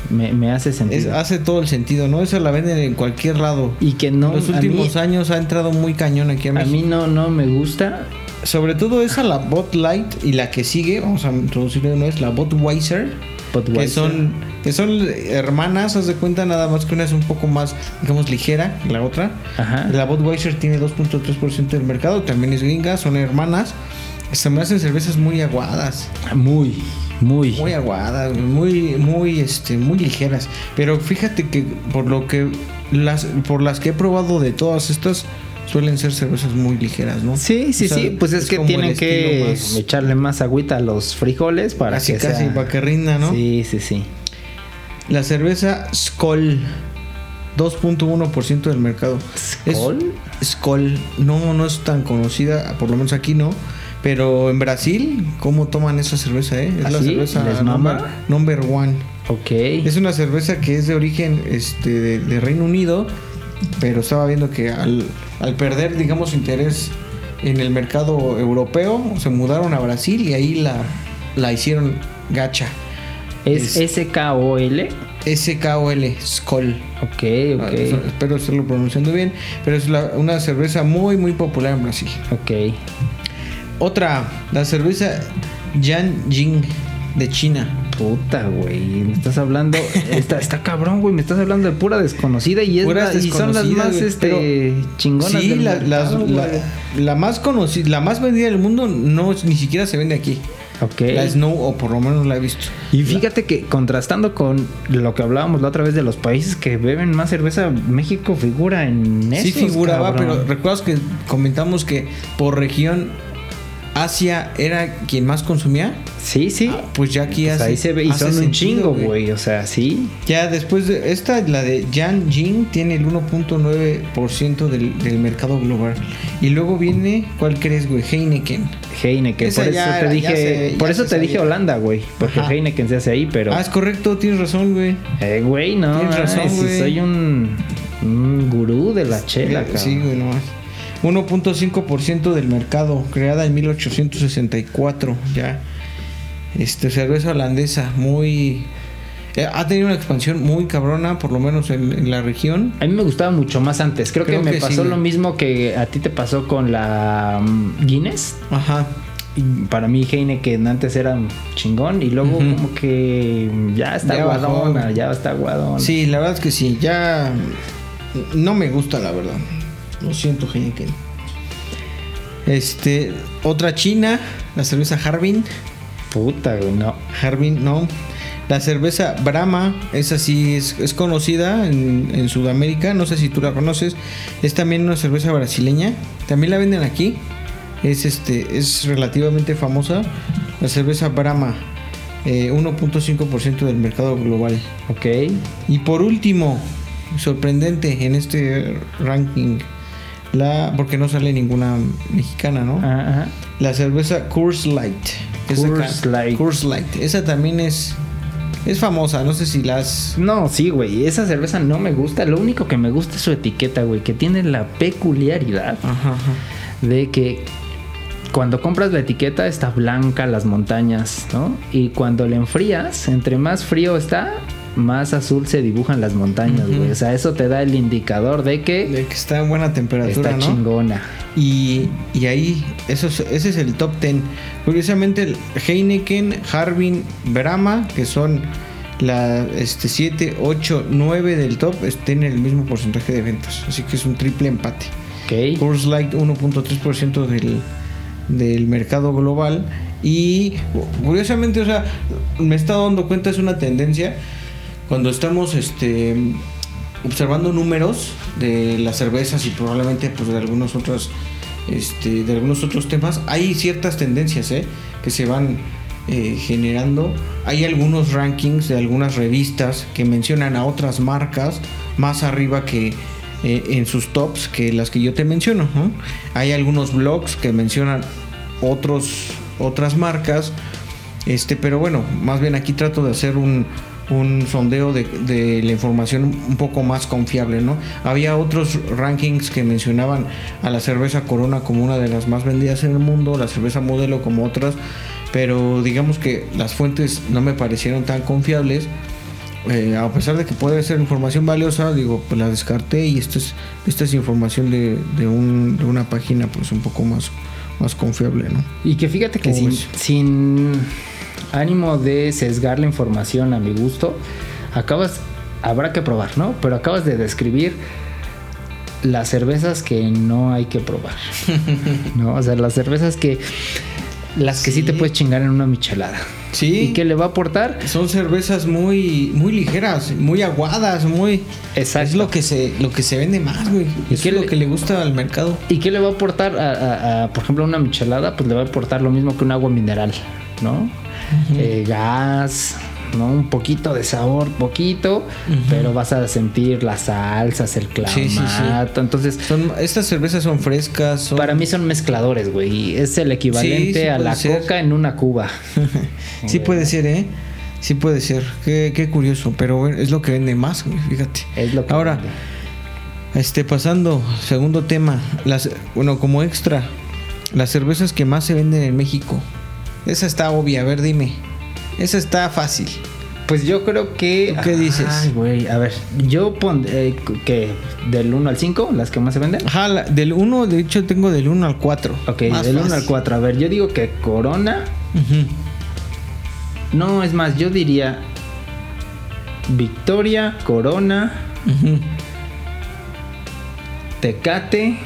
Me, me hace Es- sentido. hace todo el sentido, ¿no? Esa la venden en cualquier lado. y que no. en los a últimos mí- años ha entrado muy cañón aquí a A México. mí no, no me gusta. Sobre todo esa, la Bud Light y la que sigue, vamos a introducirle una vez, la Budweiser, que son, que son hermanas, haz de cuenta, nada más que una es un poco más, digamos, ligera que la otra. Ajá. La Budweiser tiene 2.3% del mercado, también es gringa, son hermanas. Se me hacen cervezas muy aguadas, Muy, muy. muy aguadas, muy, muy, este, muy ligeras. Pero fíjate que por lo que las, por las que he probado de todas estas, suelen ser cervezas muy ligeras, ¿no? Sí, sí, O sea, sí. Pues es, que tienen que más- echarle más agüita a los frijoles para casi, que casi sea- para que rinda, ¿no? Sí, sí, sí. La cerveza Skoll, 2.1% del mercado. Es- ¿Skoll? Skoll, no, no es tan conocida, por lo menos aquí no. Pero en Brasil, ¿cómo toman esa cerveza, eh? Es ¿Ah, la sí? cerveza number one. Ok. Es una cerveza que es de origen este, de, de Reino Unido, pero estaba viendo que al, al perder, digamos, interés en el mercado europeo, se mudaron a Brasil y ahí la, la hicieron gacha. Es es- S-K-O-L. SKOL, Skoll. Ok, Ah, ok. Espero estarlo pronunciando bien, pero es la- una cerveza muy, muy popular en Brasil. Ok. Otra, la cerveza Yanjing de China. Puta, güey. Me estás hablando. Está, está cabrón, güey. Me estás hablando de pura desconocida y, es la- y son las más güey, este, chingonas. Sí, del la, las- mercado, la- más conocida, la más vendida del mundo no ni siquiera se vende aquí. Ok. La Snow, o por lo menos la he visto. Y fíjate que contrastando con lo que hablábamos la otra vez de los países que beben más cerveza, México figura en eso. sí figuraba, pero recuerdas que comentamos que por región Asia era quien más consumía. Sí, sí. Ah, pues ya aquí Pues hace- ahí se ve y son un chingo, güey. O sea, sí. Ya después de esta, la de Yanjing tiene el 1.9% del, del mercado global. Y luego viene, ¿cuál crees, güey? Heineken. Heineken, Esa por eso te era- dije, se- por eso te dije. Holanda, güey, porque Ajá. Heineken se hace ahí, pero Ah, es correcto, tienes razón, güey. eh, güey, no, Tienes razón, si soy un, un gurú de la chela, Eh, cabrón. Sí, güey, no más. 1.5% del mercado, creada en 1864, ya. Este, cerveza holandesa, muy... eh, ha tenido una expansión muy cabrona, por lo menos en, en la región. A mí me gustaba mucho más antes. Creo, Creo que me que pasó lo mismo que a ti te pasó con la mm, Guinness. Ajá. Y para mí Heineken antes era chingón y luego como que ya está Ya guadona, ya está guadona. Sí, la verdad es que sí, ya... No me gusta, la verdad. Lo siento, Heineken. Este, otra china, la cerveza Harbin. Puta, güey, no. Harbin, no. La cerveza Brahma, esa sí es, es conocida en, en Sudamérica, no sé si tú la conoces. Es también una cerveza brasileña. También la venden aquí. Es este, es relativamente famosa. La cerveza Brahma, eh, 1.5% del mercado global. Ok. Y por último, sorprendente en este ranking, la porque no sale ninguna mexicana, ¿no? Ajá, ajá. La cerveza Coors Light. Coors Light. Coors Light. Esa también es es famosa, no sé si las No, sí, güey. Esa cerveza no me gusta. Lo único que me gusta es su etiqueta, güey. Que tiene la peculiaridad Ajá, ajá. de que cuando compras la etiqueta está blanca las montañas, ¿no? Y cuando la enfrías, entre más frío está, más azul se dibujan las montañas, güey. O sea, eso te da el indicador de que De que está en buena temperatura, está ¿no? chingona. Y, y ahí, eso es- ese es el top 10. Curiosamente, Heineken, Harbin, Brahma, que son la este, 7, 8, 9 del top, tienen el mismo porcentaje de ventas. Así que es un triple empate. Ok. Coors Light 1.3% del, del mercado global. Y curiosamente, o sea, me he estado dando cuenta, es una tendencia. Cuando estamos este, observando números de las cervezas y probablemente pues, de algunos otros este, de algunos otros temas, hay ciertas tendencias ¿eh? que se van eh, generando. Hay algunos rankings de algunas revistas que mencionan a otras marcas más arriba que eh, en sus tops que las que yo te menciono. ¿no? Hay algunos blogs que mencionan otros otras marcas. Este, pero bueno, más bien aquí trato de hacer un, un sondeo de, de la información un poco más confiable, ¿no? Había otros rankings que mencionaban a la cerveza Corona como una de las más vendidas en el mundo, la cerveza Modelo como otras, pero digamos que las fuentes no me parecieron tan confiables. Eh, a pesar de que puede ser información valiosa, digo, pues la descarté y esta es, esta es información de, de, un- de una página pues un poco más, más confiable, ¿no? Y que fíjate que ¿Cómo sin, sin ánimo de sesgar la información a mi gusto, acabas, habrá que probar, ¿no? Pero acabas de describir las cervezas que no hay que probar. ¿No? O sea, las cervezas que. Las que sí, Sí. te puedes chingar en una michelada. Sí. ¿Y qué le va a aportar? Son cervezas muy, muy ligeras, muy aguadas, muy. Exacto. Es lo que se, lo que se vende más, güey. ¿Y Es qué lo le- que le gusta al mercado. ¿Y qué le va a aportar a, a- a, por ejemplo, una michelada? Pues le va a aportar lo mismo que un agua mineral, ¿no? Eh, gas, ¿no? Un poquito de sabor, poquito, pero vas a sentir las salsas, el clamato. Sí, sí, sí. Entonces, Son, estas cervezas son frescas. son- para mí son mezcladores, güey. y Es el equivalente a la ser. coca en una cuba. sí puede ser, ¿eh? Sí puede ser. Qué, qué curioso. Pero es lo que vende más, güey. Fíjate. Es lo que Ahora, vende. este, pasando, segundo tema. Las, bueno, como extra, las cervezas que más se venden en México. Esa está obvia, a ver, dime. Esa está fácil. Pues yo creo que. ¿Tú qué dices? Ay, güey. A ver, yo pondré que del 1 al 5, las que más se venden. Ajá, la- del 1, de hecho tengo del 1 al 4. Ok, del 1 al 4. A ver, yo digo que Corona. No, es más, yo diría Victoria, Corona, Tecate,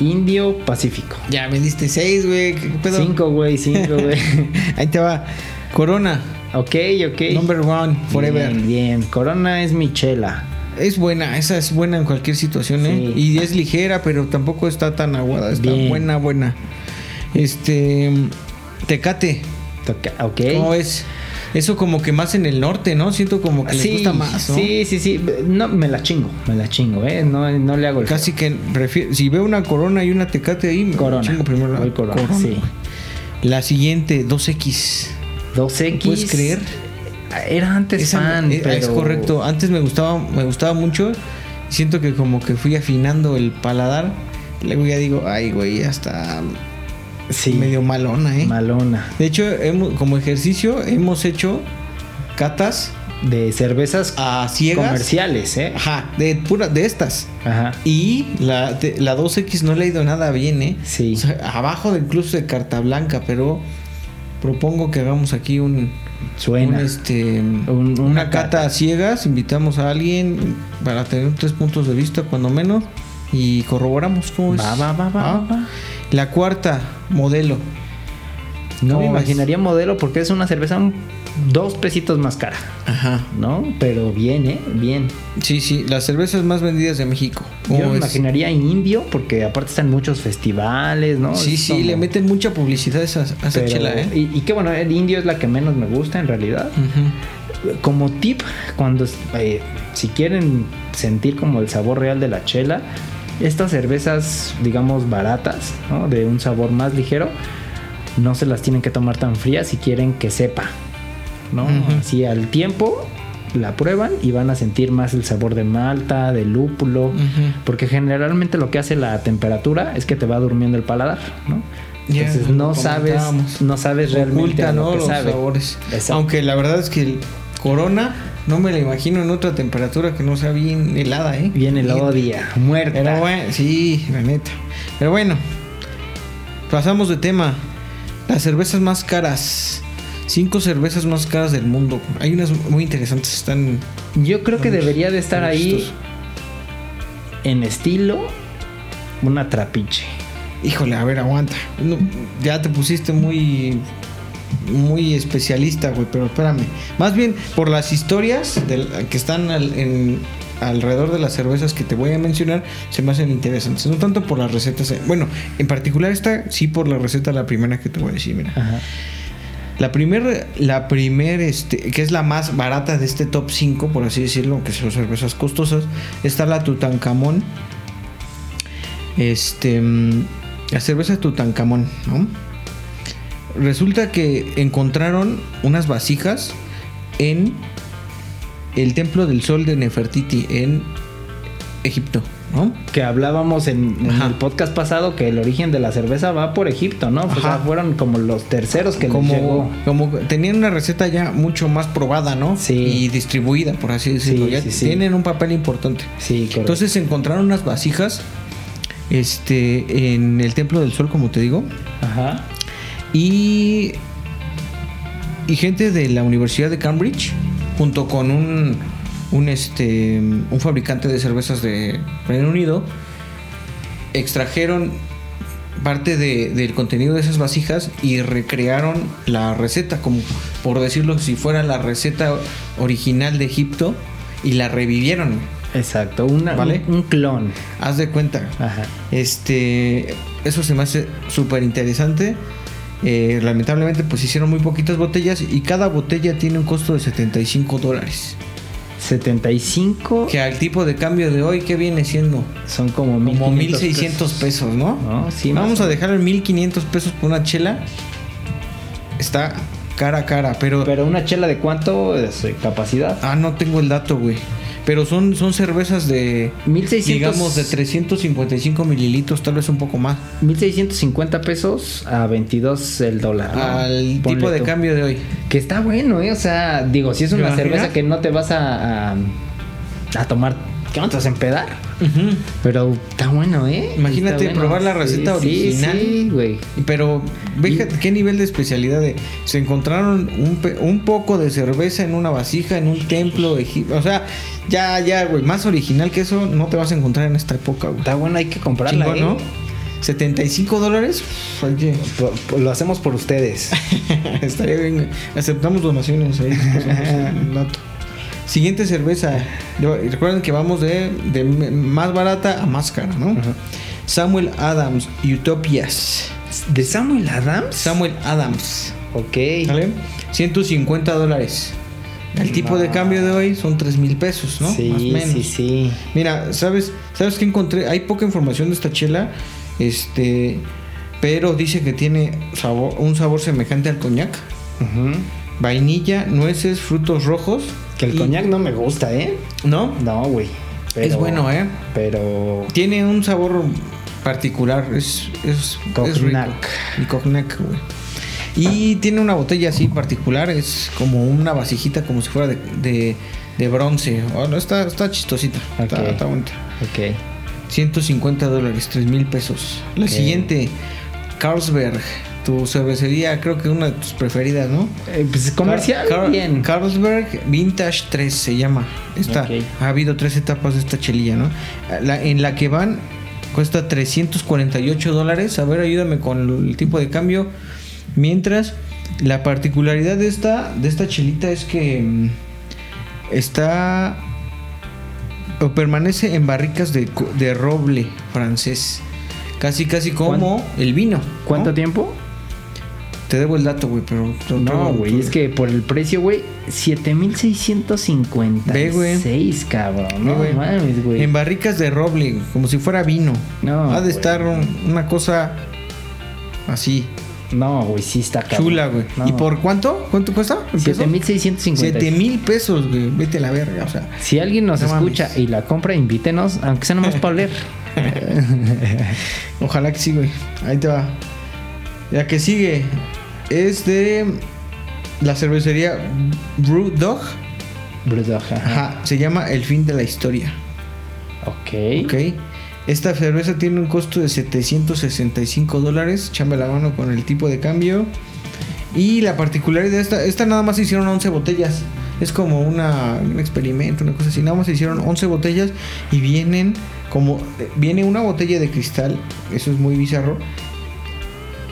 Indio, Pacífico. Ya me diste 6, güey. ¿Qué pedo? 5, güey, 5, güey. Ahí te va. Corona, ok, ok. number one, forever. Bien, bien. Corona es mi chela. Es buena, esa es buena en cualquier situación, ¿eh? Sí. Y es ligera, pero tampoco está tan aguada. Está Bien. buena, buena. Este. Tecate, Toca- Ok. ¿cómo ves? Eso como que más en el norte, ¿no? Siento como que les gusta más, ¿no? Sí, sí, sí. No, me la chingo, me la chingo, ¿eh? No, no le hago el Casi que prefiero. Si veo una corona y una tecate ahí, me Corona. chingo primero la corona, sí. siguiente, 2X. 2X. ¿Puedes creer? Era antes Esa- fan, eh, pero... Es correcto. Antes me gustaba, me gustaba mucho. Siento que como que fui afinando el paladar. Luego ya digo, ay, güey, ya está Sí, medio malona, ¿eh? malona. De hecho, hemos- como ejercicio hemos hecho catas De cervezas a ciegas. comerciales, ¿eh? Ajá, de pura, de estas. Ajá. Y la, de- la 2X no le ha ido nada bien, ¿eh? Sí. O sea, abajo de incluso de carta blanca, pero propongo que hagamos aquí un, Suena. un, este, Un- una, una cata, cata. a ciegas. Invitamos a alguien para tener tres puntos de vista, cuando menos, y corroboramos cómo es. Va, va, va, va, Ah. va. La cuarta, modelo. No me imaginaría modelo porque es una cerveza un- dos pesitos más cara, Ajá. ¿no? Pero bien, ¿eh? Bien. Sí, sí, las cervezas más vendidas de México. Yo ¿Cómo me imaginaría indio porque aparte están muchos festivales, ¿no? Sí, Es sí, como- le meten mucha publicidad a esa, a esa pero- chela, ¿eh? Y, y que bueno, el indio es la que menos me gusta en realidad. Ujú. Como tip, cuando eh, si quieren sentir como el sabor real de la chela, estas cervezas, digamos, baratas, ¿no? de un sabor más ligero, no se las tienen que tomar tan frías si quieren que sepa. ¿no? Así al tiempo la prueban y van a sentir más el sabor de malta, de lúpulo, porque generalmente lo que hace la temperatura es que te va durmiendo el paladar, ¿no? Entonces no sabes, no sabes realmente Oculta, a lo ¿no? que Los sabe. sabores. Exacto. Aunque la verdad es que el Corona no me la imagino en otra temperatura que no sea bien helada, ¿eh? Viene el odia, muerta. Pero bueno, sí, la neta. Pero bueno, pasamos de tema. Las cervezas más caras. Cinco cervezas más caras del mundo. Hay unas muy interesantes. Están. Yo creo que debería de estar ahí en estilo una trapiche. Híjole, a ver, aguanta. No, ya te pusiste muy. Muy especialista, güey, pero espérame. Más bien por las historias que están al- en- alrededor de las cervezas que te voy a mencionar, se me hacen interesantes. No tanto por las recetas. eh, Bueno, en particular esta, sí por la receta, la primera que te voy a decir, mira. Ajá. La primer, la primer, este, que es la más barata de este top 5, por así decirlo, que son cervezas costosas, está la Tutankamón. Este, mm, la cerveza Tutankamón, ¿no? Resulta que encontraron unas vasijas en el Templo del Sol de Nefertiti en Egipto, ¿no? Que hablábamos en, el podcast pasado que el origen de la cerveza va por Egipto, ¿no? O sea, Ajá. fueron como los terceros que les llegó. como, como tenían una receta ya mucho más probada, ¿no? Sí. Y distribuida, por así decirlo. Sí, ya sí, sí. tienen un papel importante. Sí, correcto. Entonces encontraron unas vasijas este, en el Templo del Sol, como te digo. Ajá. Y, y gente de la Universidad de Cambridge, junto con un, un, este, un fabricante de cervezas de Reino Unido, extrajeron parte de- del contenido de esas vasijas y recrearon la receta, como por decirlo, si fuera la receta original de Egipto, y la revivieron. Exacto, una, ¿Vale? un, un clon. Haz de cuenta. Ajá. Este, eso se me hace súper interesante. Eh, lamentablemente, pues hicieron muy poquitas botellas y cada botella tiene un costo de 75 dólares. 75 Que al tipo de cambio de hoy, ¿qué viene siendo? son como Como 1500 1600 pesos, ¿no? No, sí, Vamos a dejar en 1500 pesos por una chela. Está cara a cara, pero. Pero una chela de cuánto es capacidad? Ah, no tengo el dato, güey. Pero son, son cervezas de. 1600 Digamos de 355 mililitros, tal vez un poco más. 1650 pesos a 22 el dólar. Al tipo de tú. cambio de hoy. Que está bueno, ¿eh? O sea, digo, si es una cerveza que no te vas a, a, a tomar, ¿qué no te vas a empedar? Pero está bueno, ¿eh? Imagínate bueno. probar la receta Sí, original. Sí, güey. Pero, fíjate qué nivel de especialidad de. Se encontraron un, un poco de cerveza en una vasija, en un templo egipcio. O sea, ya, ya, güey. Más original que eso no te vas a encontrar en esta época, güey. Está bueno, hay que comprarla, Chingón, ¿eh? ¿no? 75 dólares. Oye, Lo hacemos por ustedes. estaría bien. Aceptamos donaciones ahí. Siguiente cerveza. Recuerden que vamos de, de más barata a más cara, ¿no? Samuel Adams, Utopias. ¿De Samuel Adams? Samuel Adams. Ok. ¿Vale? 150 dólares. El tipo de cambio de hoy son 3 mil pesos, ¿no? Sí, Más menos. sí, sí. Mira, ¿sabes, ¿sabes qué encontré? Hay poca información de esta chela. Este. Pero dice que tiene sabor, un sabor semejante al coñac. Vainilla, nueces, frutos rojos. Que el y- coñac no me gusta, ¿eh? ¿No? No, güey. Es bueno, ¿eh? Pero. Tiene un sabor particular. Es, es, es rico. El cognac, güey. Y tiene una botella así particular. Es como una vasijita, como si fuera de, de, de bronce. Oh, está, está chistosita. Está, Ok. está bonita. Ok. 150 dólares, 3 mil pesos. La siguiente, Carlsberg. Tu cervecería, creo que una de tus preferidas, ¿no? Eh, pues comercial, Car- Car- bien. Carlsberg Vintage 3 se llama. Esta, Ok. Ha habido tres etapas de esta chelilla, ¿no? La- en la que van cuesta 348 dólares. A ver, ayúdame con el tipo de cambio. Mientras, la particularidad de esta, de esta chelita es que mm, está o permanece en barricas de, de roble francés. Casi, casi como el vino. ¿no? ¿Cuánto tiempo? Te debo el dato, güey, pero... No, güey, es que por el precio, güey, 7656, Ve, güey. cabrón. No güey. mames, güey. En barricas de roble, como si fuera vino. No, Ha de estar un- una cosa así, No, güey, sí está cabrón. chula, güey. No. ¿Y por cuánto? ¿Cuánto cuesta? ¿En pesos? 7650. 7 mil pesos, güey. Vete a la verga, o sea. Si alguien nos No escucha mames. y la compra, invítenos, aunque sea nomás para oler. Ojalá que sí, güey. Ahí te va. La que sigue es de la cervecería Brew Dog. Brewdog, ajá. Ajá, se llama El fin de la historia. Ok. Ok. Esta cerveza tiene un costo de 765 dólares. Chame la mano con el tipo de cambio. Y la particularidad de esta, esta nada más hicieron 11 botellas. Es como una, un experimento, una cosa así. Nada más hicieron 11 botellas y vienen como... Viene una botella de cristal, eso es muy bizarro,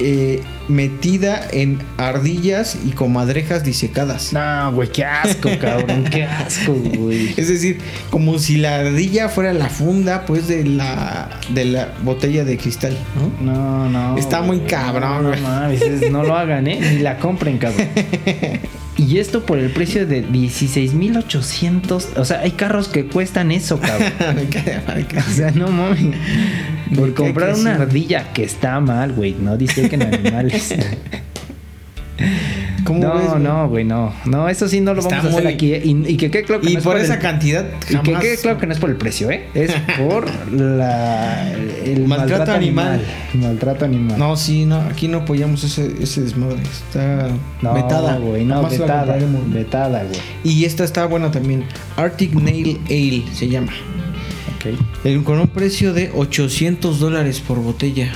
eh, metida en ardillas y comadrejas disecadas. No, güey, qué asco, cabrón, qué asco, güey. Es decir, como si la ardilla fuera la funda, pues, de la, de la botella de cristal, ¿no? No, no. Está muy güey, cabrón, No, güey. mames, es- no lo hagan, ¿eh? Ni la compren, cabrón. Y esto por el precio de 16,800. O sea, hay carros que cuestan eso, cabrón. O sea, no mames. Por comprar una ardilla que está mal, güey. No dice que en animales. ¿Cómo no, ves, güey? no, güey, no. No, eso sí no lo Está vamos a hacer muy- aquí. ¿eh? Y, y que quede claro que Y no es por el- esa cantidad, Y que jamás- quede claro que no es por el precio, ¿eh? Es por la, el Maltrato maltrato, animal. animal. Maltrato animal. No, sí, no, aquí no apoyamos ese, ese desmadre. Está no, vetada. güey, no, Jamás vetada. Vetada, güey. Y esta está buena también. Arctic Nail Ale se llama. El- con un precio de 800 dólares por botella.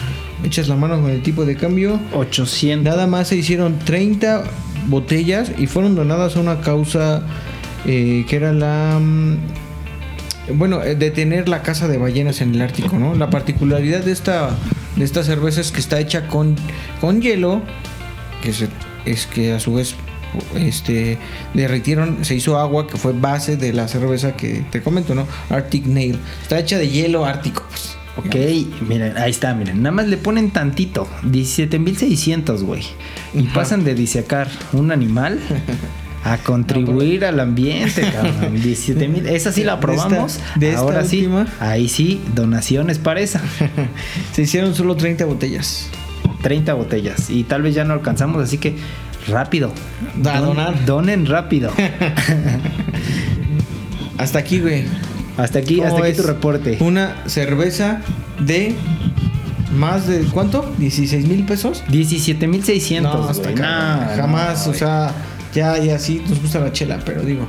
Echas la mano con el tipo de cambio. 800. Nada más se hicieron 30 botellas y fueron donadas a una causa eh, que era la... mm, Bueno, eh, detener la caza de ballenas en el Ártico, ¿no? La particularidad de esta, de esta cerveza es que está hecha con, con hielo, que se- es que a su vez este derritieron, se hizo agua que fue base de la cerveza que te comento, ¿no? Arctic Nail. Está hecha de hielo ártico, pues. Ok, miren, ahí está, miren. Nada más le ponen tantito. 17,600, güey. Y Ajá. pasan de disecar un animal a contribuir al ambiente, cabrón. 17 mil. Esa sí la De esta- probamos. de esta Ahora sí. última. Ahí sí, donaciones para esa. Se hicieron solo 30 botellas. 30 botellas. Y tal vez ya no alcanzamos, así que rápido. A donar. Donen rápido. Hasta aquí, güey. Hasta aquí, ¿Cómo hasta aquí tu reporte. Una cerveza de más de ¿cuánto? 16 mil pesos. 17,600. No, hasta acá, No, jamás, no, o sea, ya, ya sí nos gusta la chela, pero digo,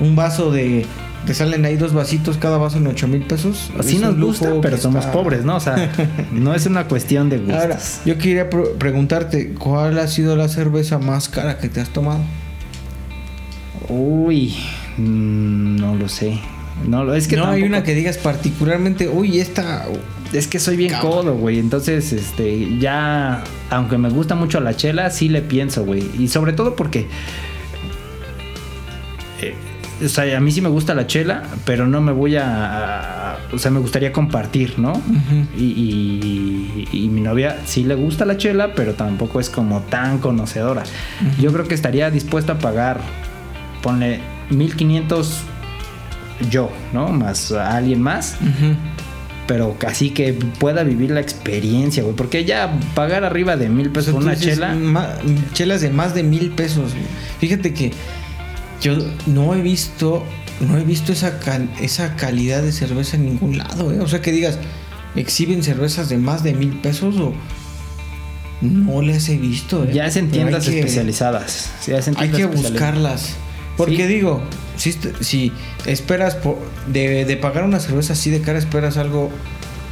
un vaso de, te salen ahí dos vasitos, cada vaso en 8 mil pesos. Sí Es nos gusta, pero somos está- pobres, ¿no? O sea, no es una cuestión de gustos. Ahora, yo quería preguntarte, ¿cuál ha sido la cerveza más cara que te has tomado? Uy, mm, no lo sé. No, es que no hay una que digas particularmente, uy, esta... Es que soy bien Cabrón. codo, güey. Entonces, este, ya, aunque me gusta mucho la chela, sí le pienso, güey. Y sobre todo porque, o sea, a mí sí me gusta la chela, pero no me voy a, o sea, me gustaría compartir, ¿no? y, y- y mi novia sí le gusta la chela, pero tampoco es como tan conocedora. Yo creo que estaría dispuesta a pagar, ponle 1500 yo, ¿no? Más a alguien más Ujú. pero casi que pueda vivir la experiencia, güey. Porque ya pagar arriba de mil pesos por una chela. chelas de más de mil pesos. güey. Fíjate que yo no he visto, no he visto esa, cal- esa calidad de cerveza en ningún lado. ¿eh? O sea, que digas, exhiben cervezas de más de mil pesos o no las he visto. ¿eh? Ya es en tiendas que- especializadas. Ya es en Hay que buscarlas. Porque Sí. digo, si, si esperas por- de, de pagar una cerveza así de cara, esperas algo,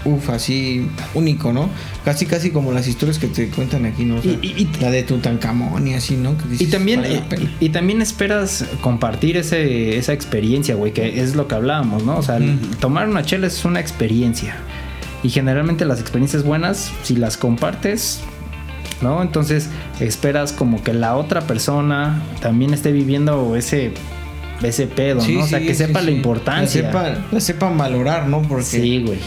uff, así único, ¿no? Casi, casi como las historias que te cuentan aquí, ¿no? O sea, Y- la de Tutankamón y así, ¿no? Que Y también, vale y también esperas compartir ese, esa experiencia, güey, que es lo que hablábamos, ¿no? O sea, tomar una chela es una experiencia. Y generalmente las experiencias buenas, si las compartes, ¿no? Entonces esperas como que la otra persona también esté viviendo ese, ese pedo, Sí, ¿no? O sea, sí, que sí, sepa la importancia. La sepa, la sepan valorar, ¿no? Porque, Sí, güey.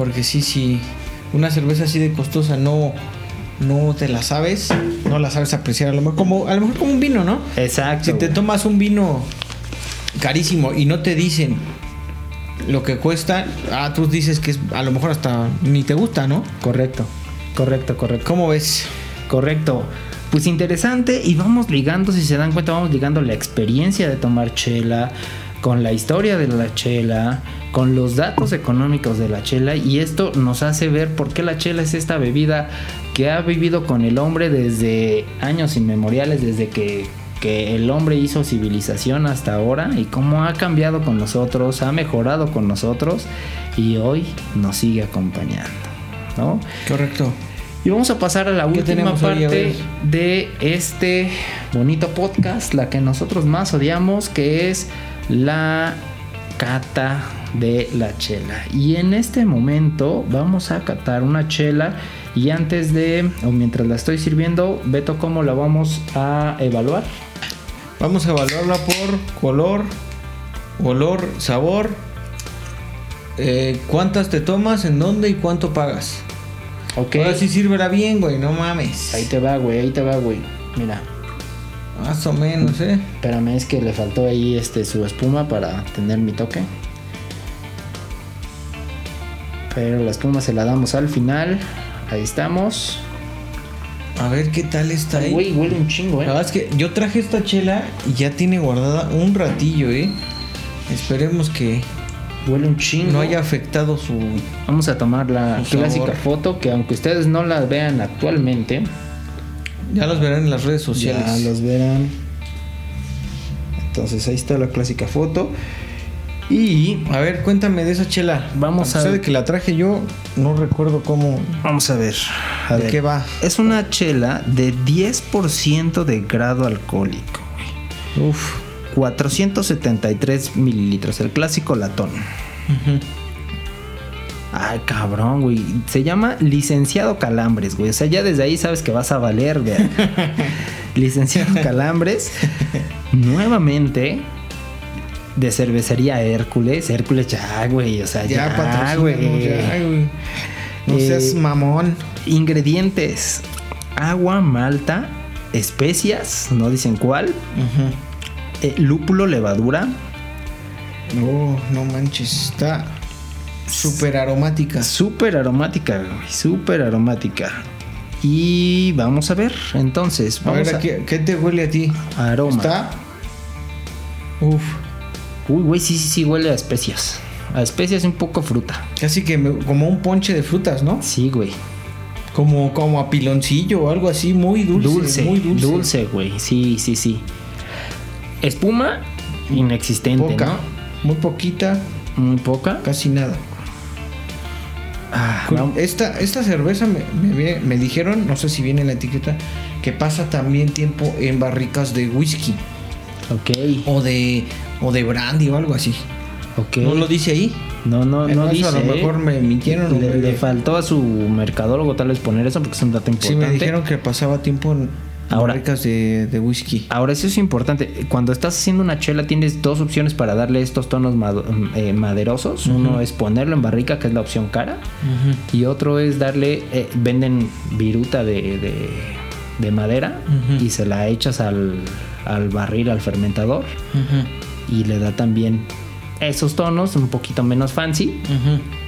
Porque sí, sí. Una cerveza así de costosa no, no te la sabes, no la sabes apreciar. A lo mejor como, a lo mejor como un vino, ¿no? Exacto. Si te güey. tomas un vino carísimo y no te dicen lo que cuesta, ah, tú dices que es, a lo mejor hasta ni te gusta, ¿no? Correcto, correcto, correcto. ¿Cómo ves? Correcto. Pues interesante y vamos ligando, si se dan cuenta, vamos ligando la experiencia de tomar chela con la historia de la chela, con los datos económicos de la chela y esto nos hace ver por qué la chela es esta bebida que ha vivido con el hombre desde años inmemoriales, desde que, que el hombre hizo civilización hasta ahora y cómo ha cambiado con nosotros, ha mejorado con nosotros y hoy nos sigue acompañando. ¿no? Correcto. Y vamos a pasar a la ¿Qué última parte de este bonito podcast, la que nosotros más odiamos, que es la cata de la chela. Y en este momento vamos a catar una chela y antes de, o mientras la estoy sirviendo, Beto, ¿cómo la vamos a evaluar? Vamos a evaluarla por color, olor, sabor. eh, ¿Cuántas te tomas? ¿En dónde y cuánto pagas? Ok. Ahora sí sírvela bien, güey, no mames. Ahí te va, güey, ahí te va, güey. Mira, Más o menos, ¿eh? espérame, es que le faltó ahí este su espuma para tener mi toque. Pero la espuma se la damos al final. Ahí estamos. A ver qué tal está ahí. Güey, huele un chingo, eh. La verdad es que yo traje esta chela y ya tiene guardada un ratillo, ¿eh? Esperemos que Huele un chingo. no haya afectado su... Vamos a tomar la clásica sabor. foto que aunque ustedes no la vean actualmente, Ya los verán en las redes ya sociales. los verán. Entonces ahí está la clásica foto. Y A ver, cuéntame de esa chela. Vamos a- pesar de que la traje yo, no recuerdo cómo... vamos a ver. A ¿De ver. qué va? Es una chela de 10% de grado alcohólico. güey. Uf. 473 mililitros, el clásico latón. Ay, cabrón, güey. Se llama licenciado Calambres, güey. O sea, ya desde ahí sabes que vas a valer, güey. licenciado Calambres. Nuevamente. De cervecería Hércules. Hércules ya, güey. O sea, ya, Ya, güey. ya, güey. No Eh, seas mamón. Ingredientes. Agua, malta, especias, no dicen cuál. eh, lúpulo, levadura. No, no manches. Está súper aromática. Súper aromática, güey. Súper aromática. Y vamos a ver, entonces, A vamos ver, a, ¿qué, qué te huele a ti? aroma. Está... Uf. Uy, güey, sí, sí, sí, huele a especias. A especias y un poco fruta. Casi que me- como un ponche de frutas, ¿no? Sí, güey. Como, como a piloncillo o algo así, muy dulce. Dulce, muy dulce. dulce, güey. Sí, sí, sí. Espuma inexistente, Poca, muy poquita, ¿no? Muy poca. casi nada. Ah, Esta, esta cerveza me, me, me dijeron, no sé si viene en la etiqueta, que pasa también tiempo en barricas de whisky ok, o de, o de brandy o algo así. ok. ¿No lo dice ahí? No, no, Eh, no eso dice. a lo ¿eh? mejor me mintieron. Le, faltó a su mercadólogo tal vez poner eso porque es un dato sí, importante. me dijeron que pasaba tiempo en Ahora- barricas de, de whisky. Ahora, eso es importante. Cuando estás haciendo una chela, tienes dos opciones para darle estos tonos mado- eh, maderosos. Uno es ponerlo en barrica, que es la opción cara. Y otro es darle. eh, venden viruta de, de- de madera y se la echas al, al barril, al fermentador. Y le da también esos tonos un poquito menos fancy.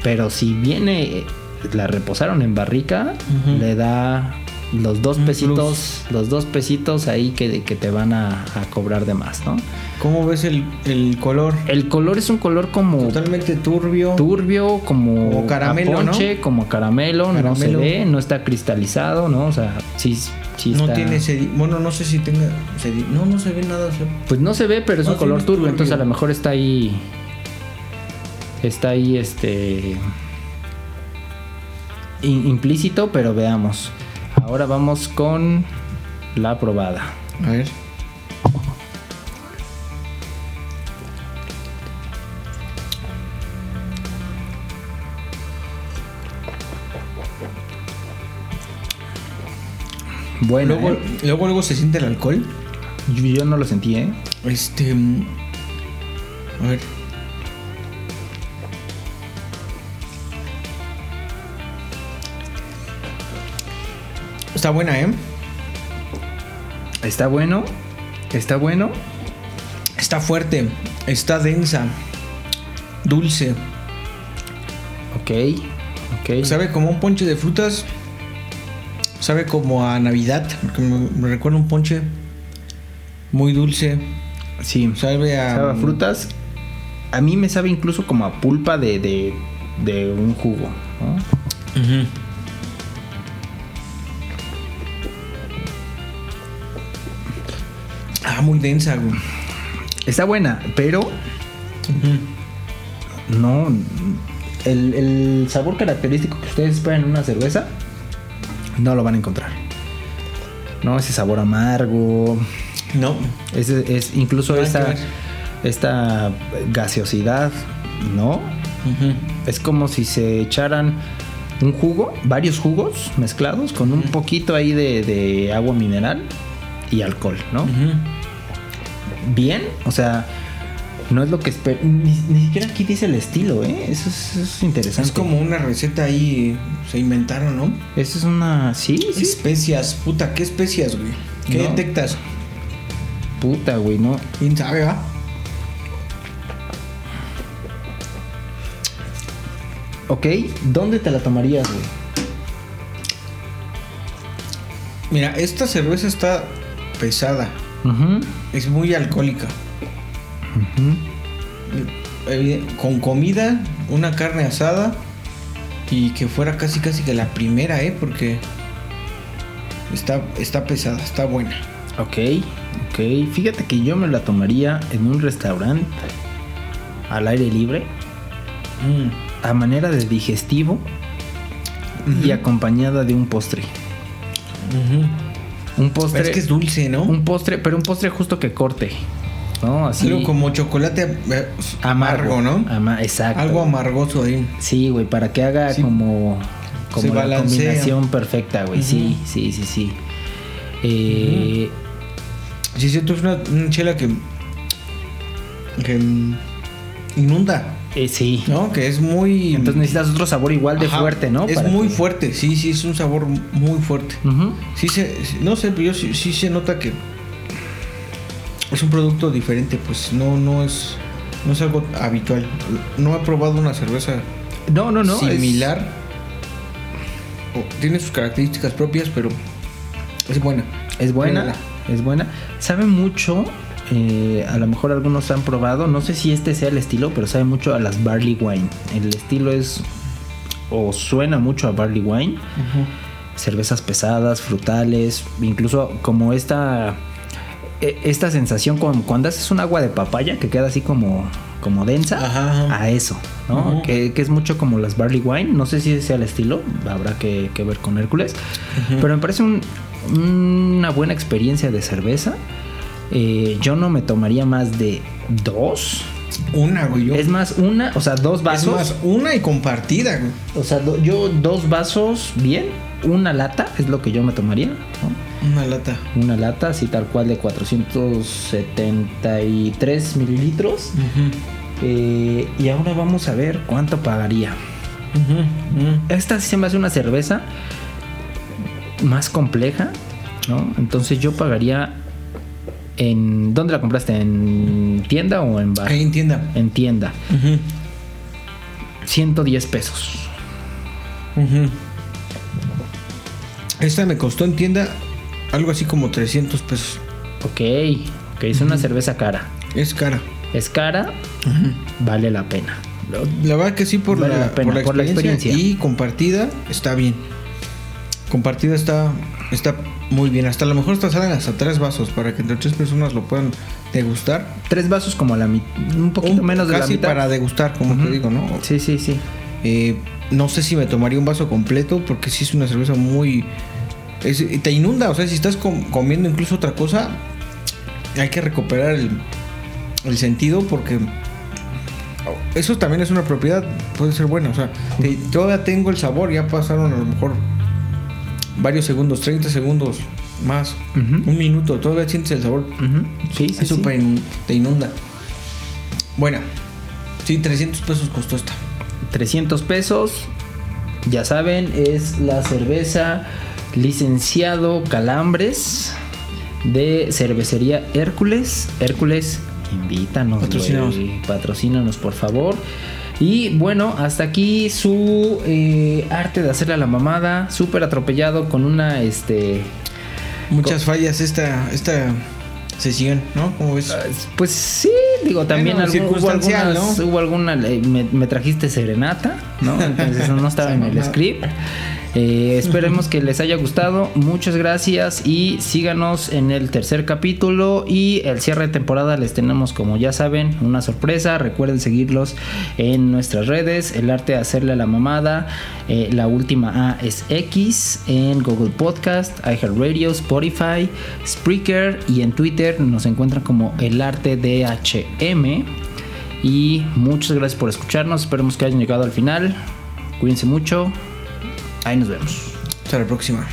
Pero si viene, la reposaron en barrica, le da los dos Un pesitos, los dos pesitos ahí que, que te van a, a cobrar de más, ¿no? ¿Cómo ves el, el color? El color es un color como Totalmente turbio. turbio, como, Como caramelo, a ponche, como caramelo, no se ve, no está cristalizado, ¿no? O sea, sí, sí no tiene sedi Bueno, no sé si tenga sedi No, no se ve nada. o sea, Pues no se ve, pero es un color turbio, turbio. entonces a lo mejor está ahí. Está ahí este. in- implícito, pero veamos. Ahora vamos con la probada. A ver. Bueno, luego, ¿eh? luego, luego se siente el alcohol. yo, yo no lo sentí, ¿eh? Este. mm, A ver. Está buena, ¿eh? Está bueno. Está bueno. Está fuerte. Está densa. Dulce. Ok. Ok. Sabe como un ponche de frutas. Sabe como a Navidad. porque Me, recuerda un ponche muy dulce. Sí. Sabe a, Sabe a frutas. a mí me sabe incluso como a pulpa de, de, de un jugo, ¿no? Muy densa, güey. Está buena, pero no. El, el sabor característico que ustedes esperan en una cerveza, no lo van a encontrar. No, ese sabor amargo. No. Es incluso esta, esta gaseosidad, ¿no? Es como si se echaran un jugo, varios jugos mezclados con un poquito ahí de, de agua mineral y alcohol, ¿no? Bien, o sea, no es lo que esper- ni, ni siquiera aquí dice el estilo, ¿eh? Eso es, eso es interesante. Es como una receta ahí, se inventaron, ¿no? Eso es una... Sí, sí. Especias, puta, ¿qué especias, güey? ¿Qué No. detectas? Puta, güey, no. ¿Quién sabe, va? Ok, ¿dónde te la tomarías, güey? Mira, esta cerveza está pesada. Ujú, Es muy alcohólica. Eh, Con comida, una carne asada y que fuera casi casi que la primera, ¿eh? Porque está, está pesada, está buena. Ok, ok. Fíjate que yo me la tomaría en un restaurante al aire libre, a manera de digestivo y acompañada de un postre. Un postre. Es que es dulce, ¿no? Un postre, pero un postre justo que corte. ¿No? Así. Algo como chocolate eh, amargo, ¿no? Ama- exacto. Algo amargoso ahí. Sí, güey, para que haga Sí. como, como Se la balancea. combinación perfecta, güey. Sí, sí, sí, sí. Eh, Sí, es cierto, es una, una chela que, que inunda, eh, sí. ¿no? Que es muy... Entonces necesitas otro sabor igual de Ajá, fuerte, ¿no? Es Para muy que- fuerte, sí, sí, es un sabor muy fuerte. Sí se, no sé, pero yo sí, sí se nota que es un producto diferente, pues no, no es, no es algo habitual. No he probado una cerveza No, no, no. es- similar. Tiene sus características propias, pero es buena. Es buena, es buena. Sabe mucho, eh, a lo mejor algunos han probado, no sé si este sea el estilo, pero sabe mucho a las barley wine. El estilo es, o suena mucho a barley wine. Cervezas pesadas, frutales, incluso como esta, e- esta sensación cuando haces un agua de papaya que queda así como, como densa, Ajá, ajá. a eso, que, que es mucho como las barley wine. No sé si ese sea el estilo, habrá que, que ver con Hércules. Pero me parece un- una buena experiencia de cerveza. Eh, yo no me tomaría más de dos. Una, güey. yo- Es más, una, o sea, dos es vasos. más, una y compartida, güey. O sea, do- yo dos vasos, bien. Una lata es lo que yo me tomaría. ¿no? Una lata. Una lata, así tal cual, de 473 mililitros. Eh, y ahora vamos a ver cuánto pagaría. Esta sí se me hace una cerveza más compleja, ¿no? Entonces yo pagaría en... ¿Dónde la compraste? ¿En tienda o en bar? Ahí entienda. En tienda. 110 pesos. Esta me costó en tienda algo así como 300 pesos. Ok, ok, es una cerveza cara. Es cara. Es cara, vale la pena. La verdad que sí, por, Vale la, la pena, por, la, por la experiencia experiencia. Y compartida está bien. Compartida está, está muy bien. Hasta a lo mejor hasta salen hasta tres vasos para que entre tres personas lo puedan degustar. Tres vasos como a la mitad, un poquito Un- menos de la casi mitad. para degustar, como te digo, ¿no? Sí, sí, sí. Eh, no sé si me tomaría un vaso completo porque sí es una cerveza muy... es- te inunda, o sea, si estás com- comiendo incluso otra cosa, hay que recuperar el, el sentido porque eso también es una propiedad, puede ser buena, o sea, te- todavía tengo el sabor, ya pasaron a lo mejor varios segundos, 30 segundos más, un minuto, todavía sientes el sabor, Ujú. Sí, sí, in- te inunda. Buena, sí, 300 pesos costó esta. 300 pesos. Ya saben, es la cerveza licenciado Calambres de cervecería Hércules. Hércules, invítanos, Patrocínanos. Patrocínanos, por favor. Y bueno, hasta aquí su eh, arte de hacerle a la mamada. Súper atropellado con una, este... Muchas fallas esta, esta sesión, ¿no? ¿Cómo ves? Pues sí, digo, también Bueno, algún- hubo algunas, ¿no? hubo alguna, eh, me, me trajiste serenata, ¿no? Entonces no estaba en el script. Eh, esperemos que les haya gustado. Muchas gracias y síganos en el tercer capítulo y el cierre de temporada les tenemos como ya saben una sorpresa. Recuerden seguirlos en nuestras redes. El arte de hacerle a la mamada. eh, la última A es X en Google Podcast, iHeartRadio, Spotify, Spreaker y en Twitter nos encuentran como el arte de HM. Y muchas gracias por escucharnos. Esperemos que hayan llegado al final. Cuídense mucho. Ahí nos vemos. Hasta la próxima.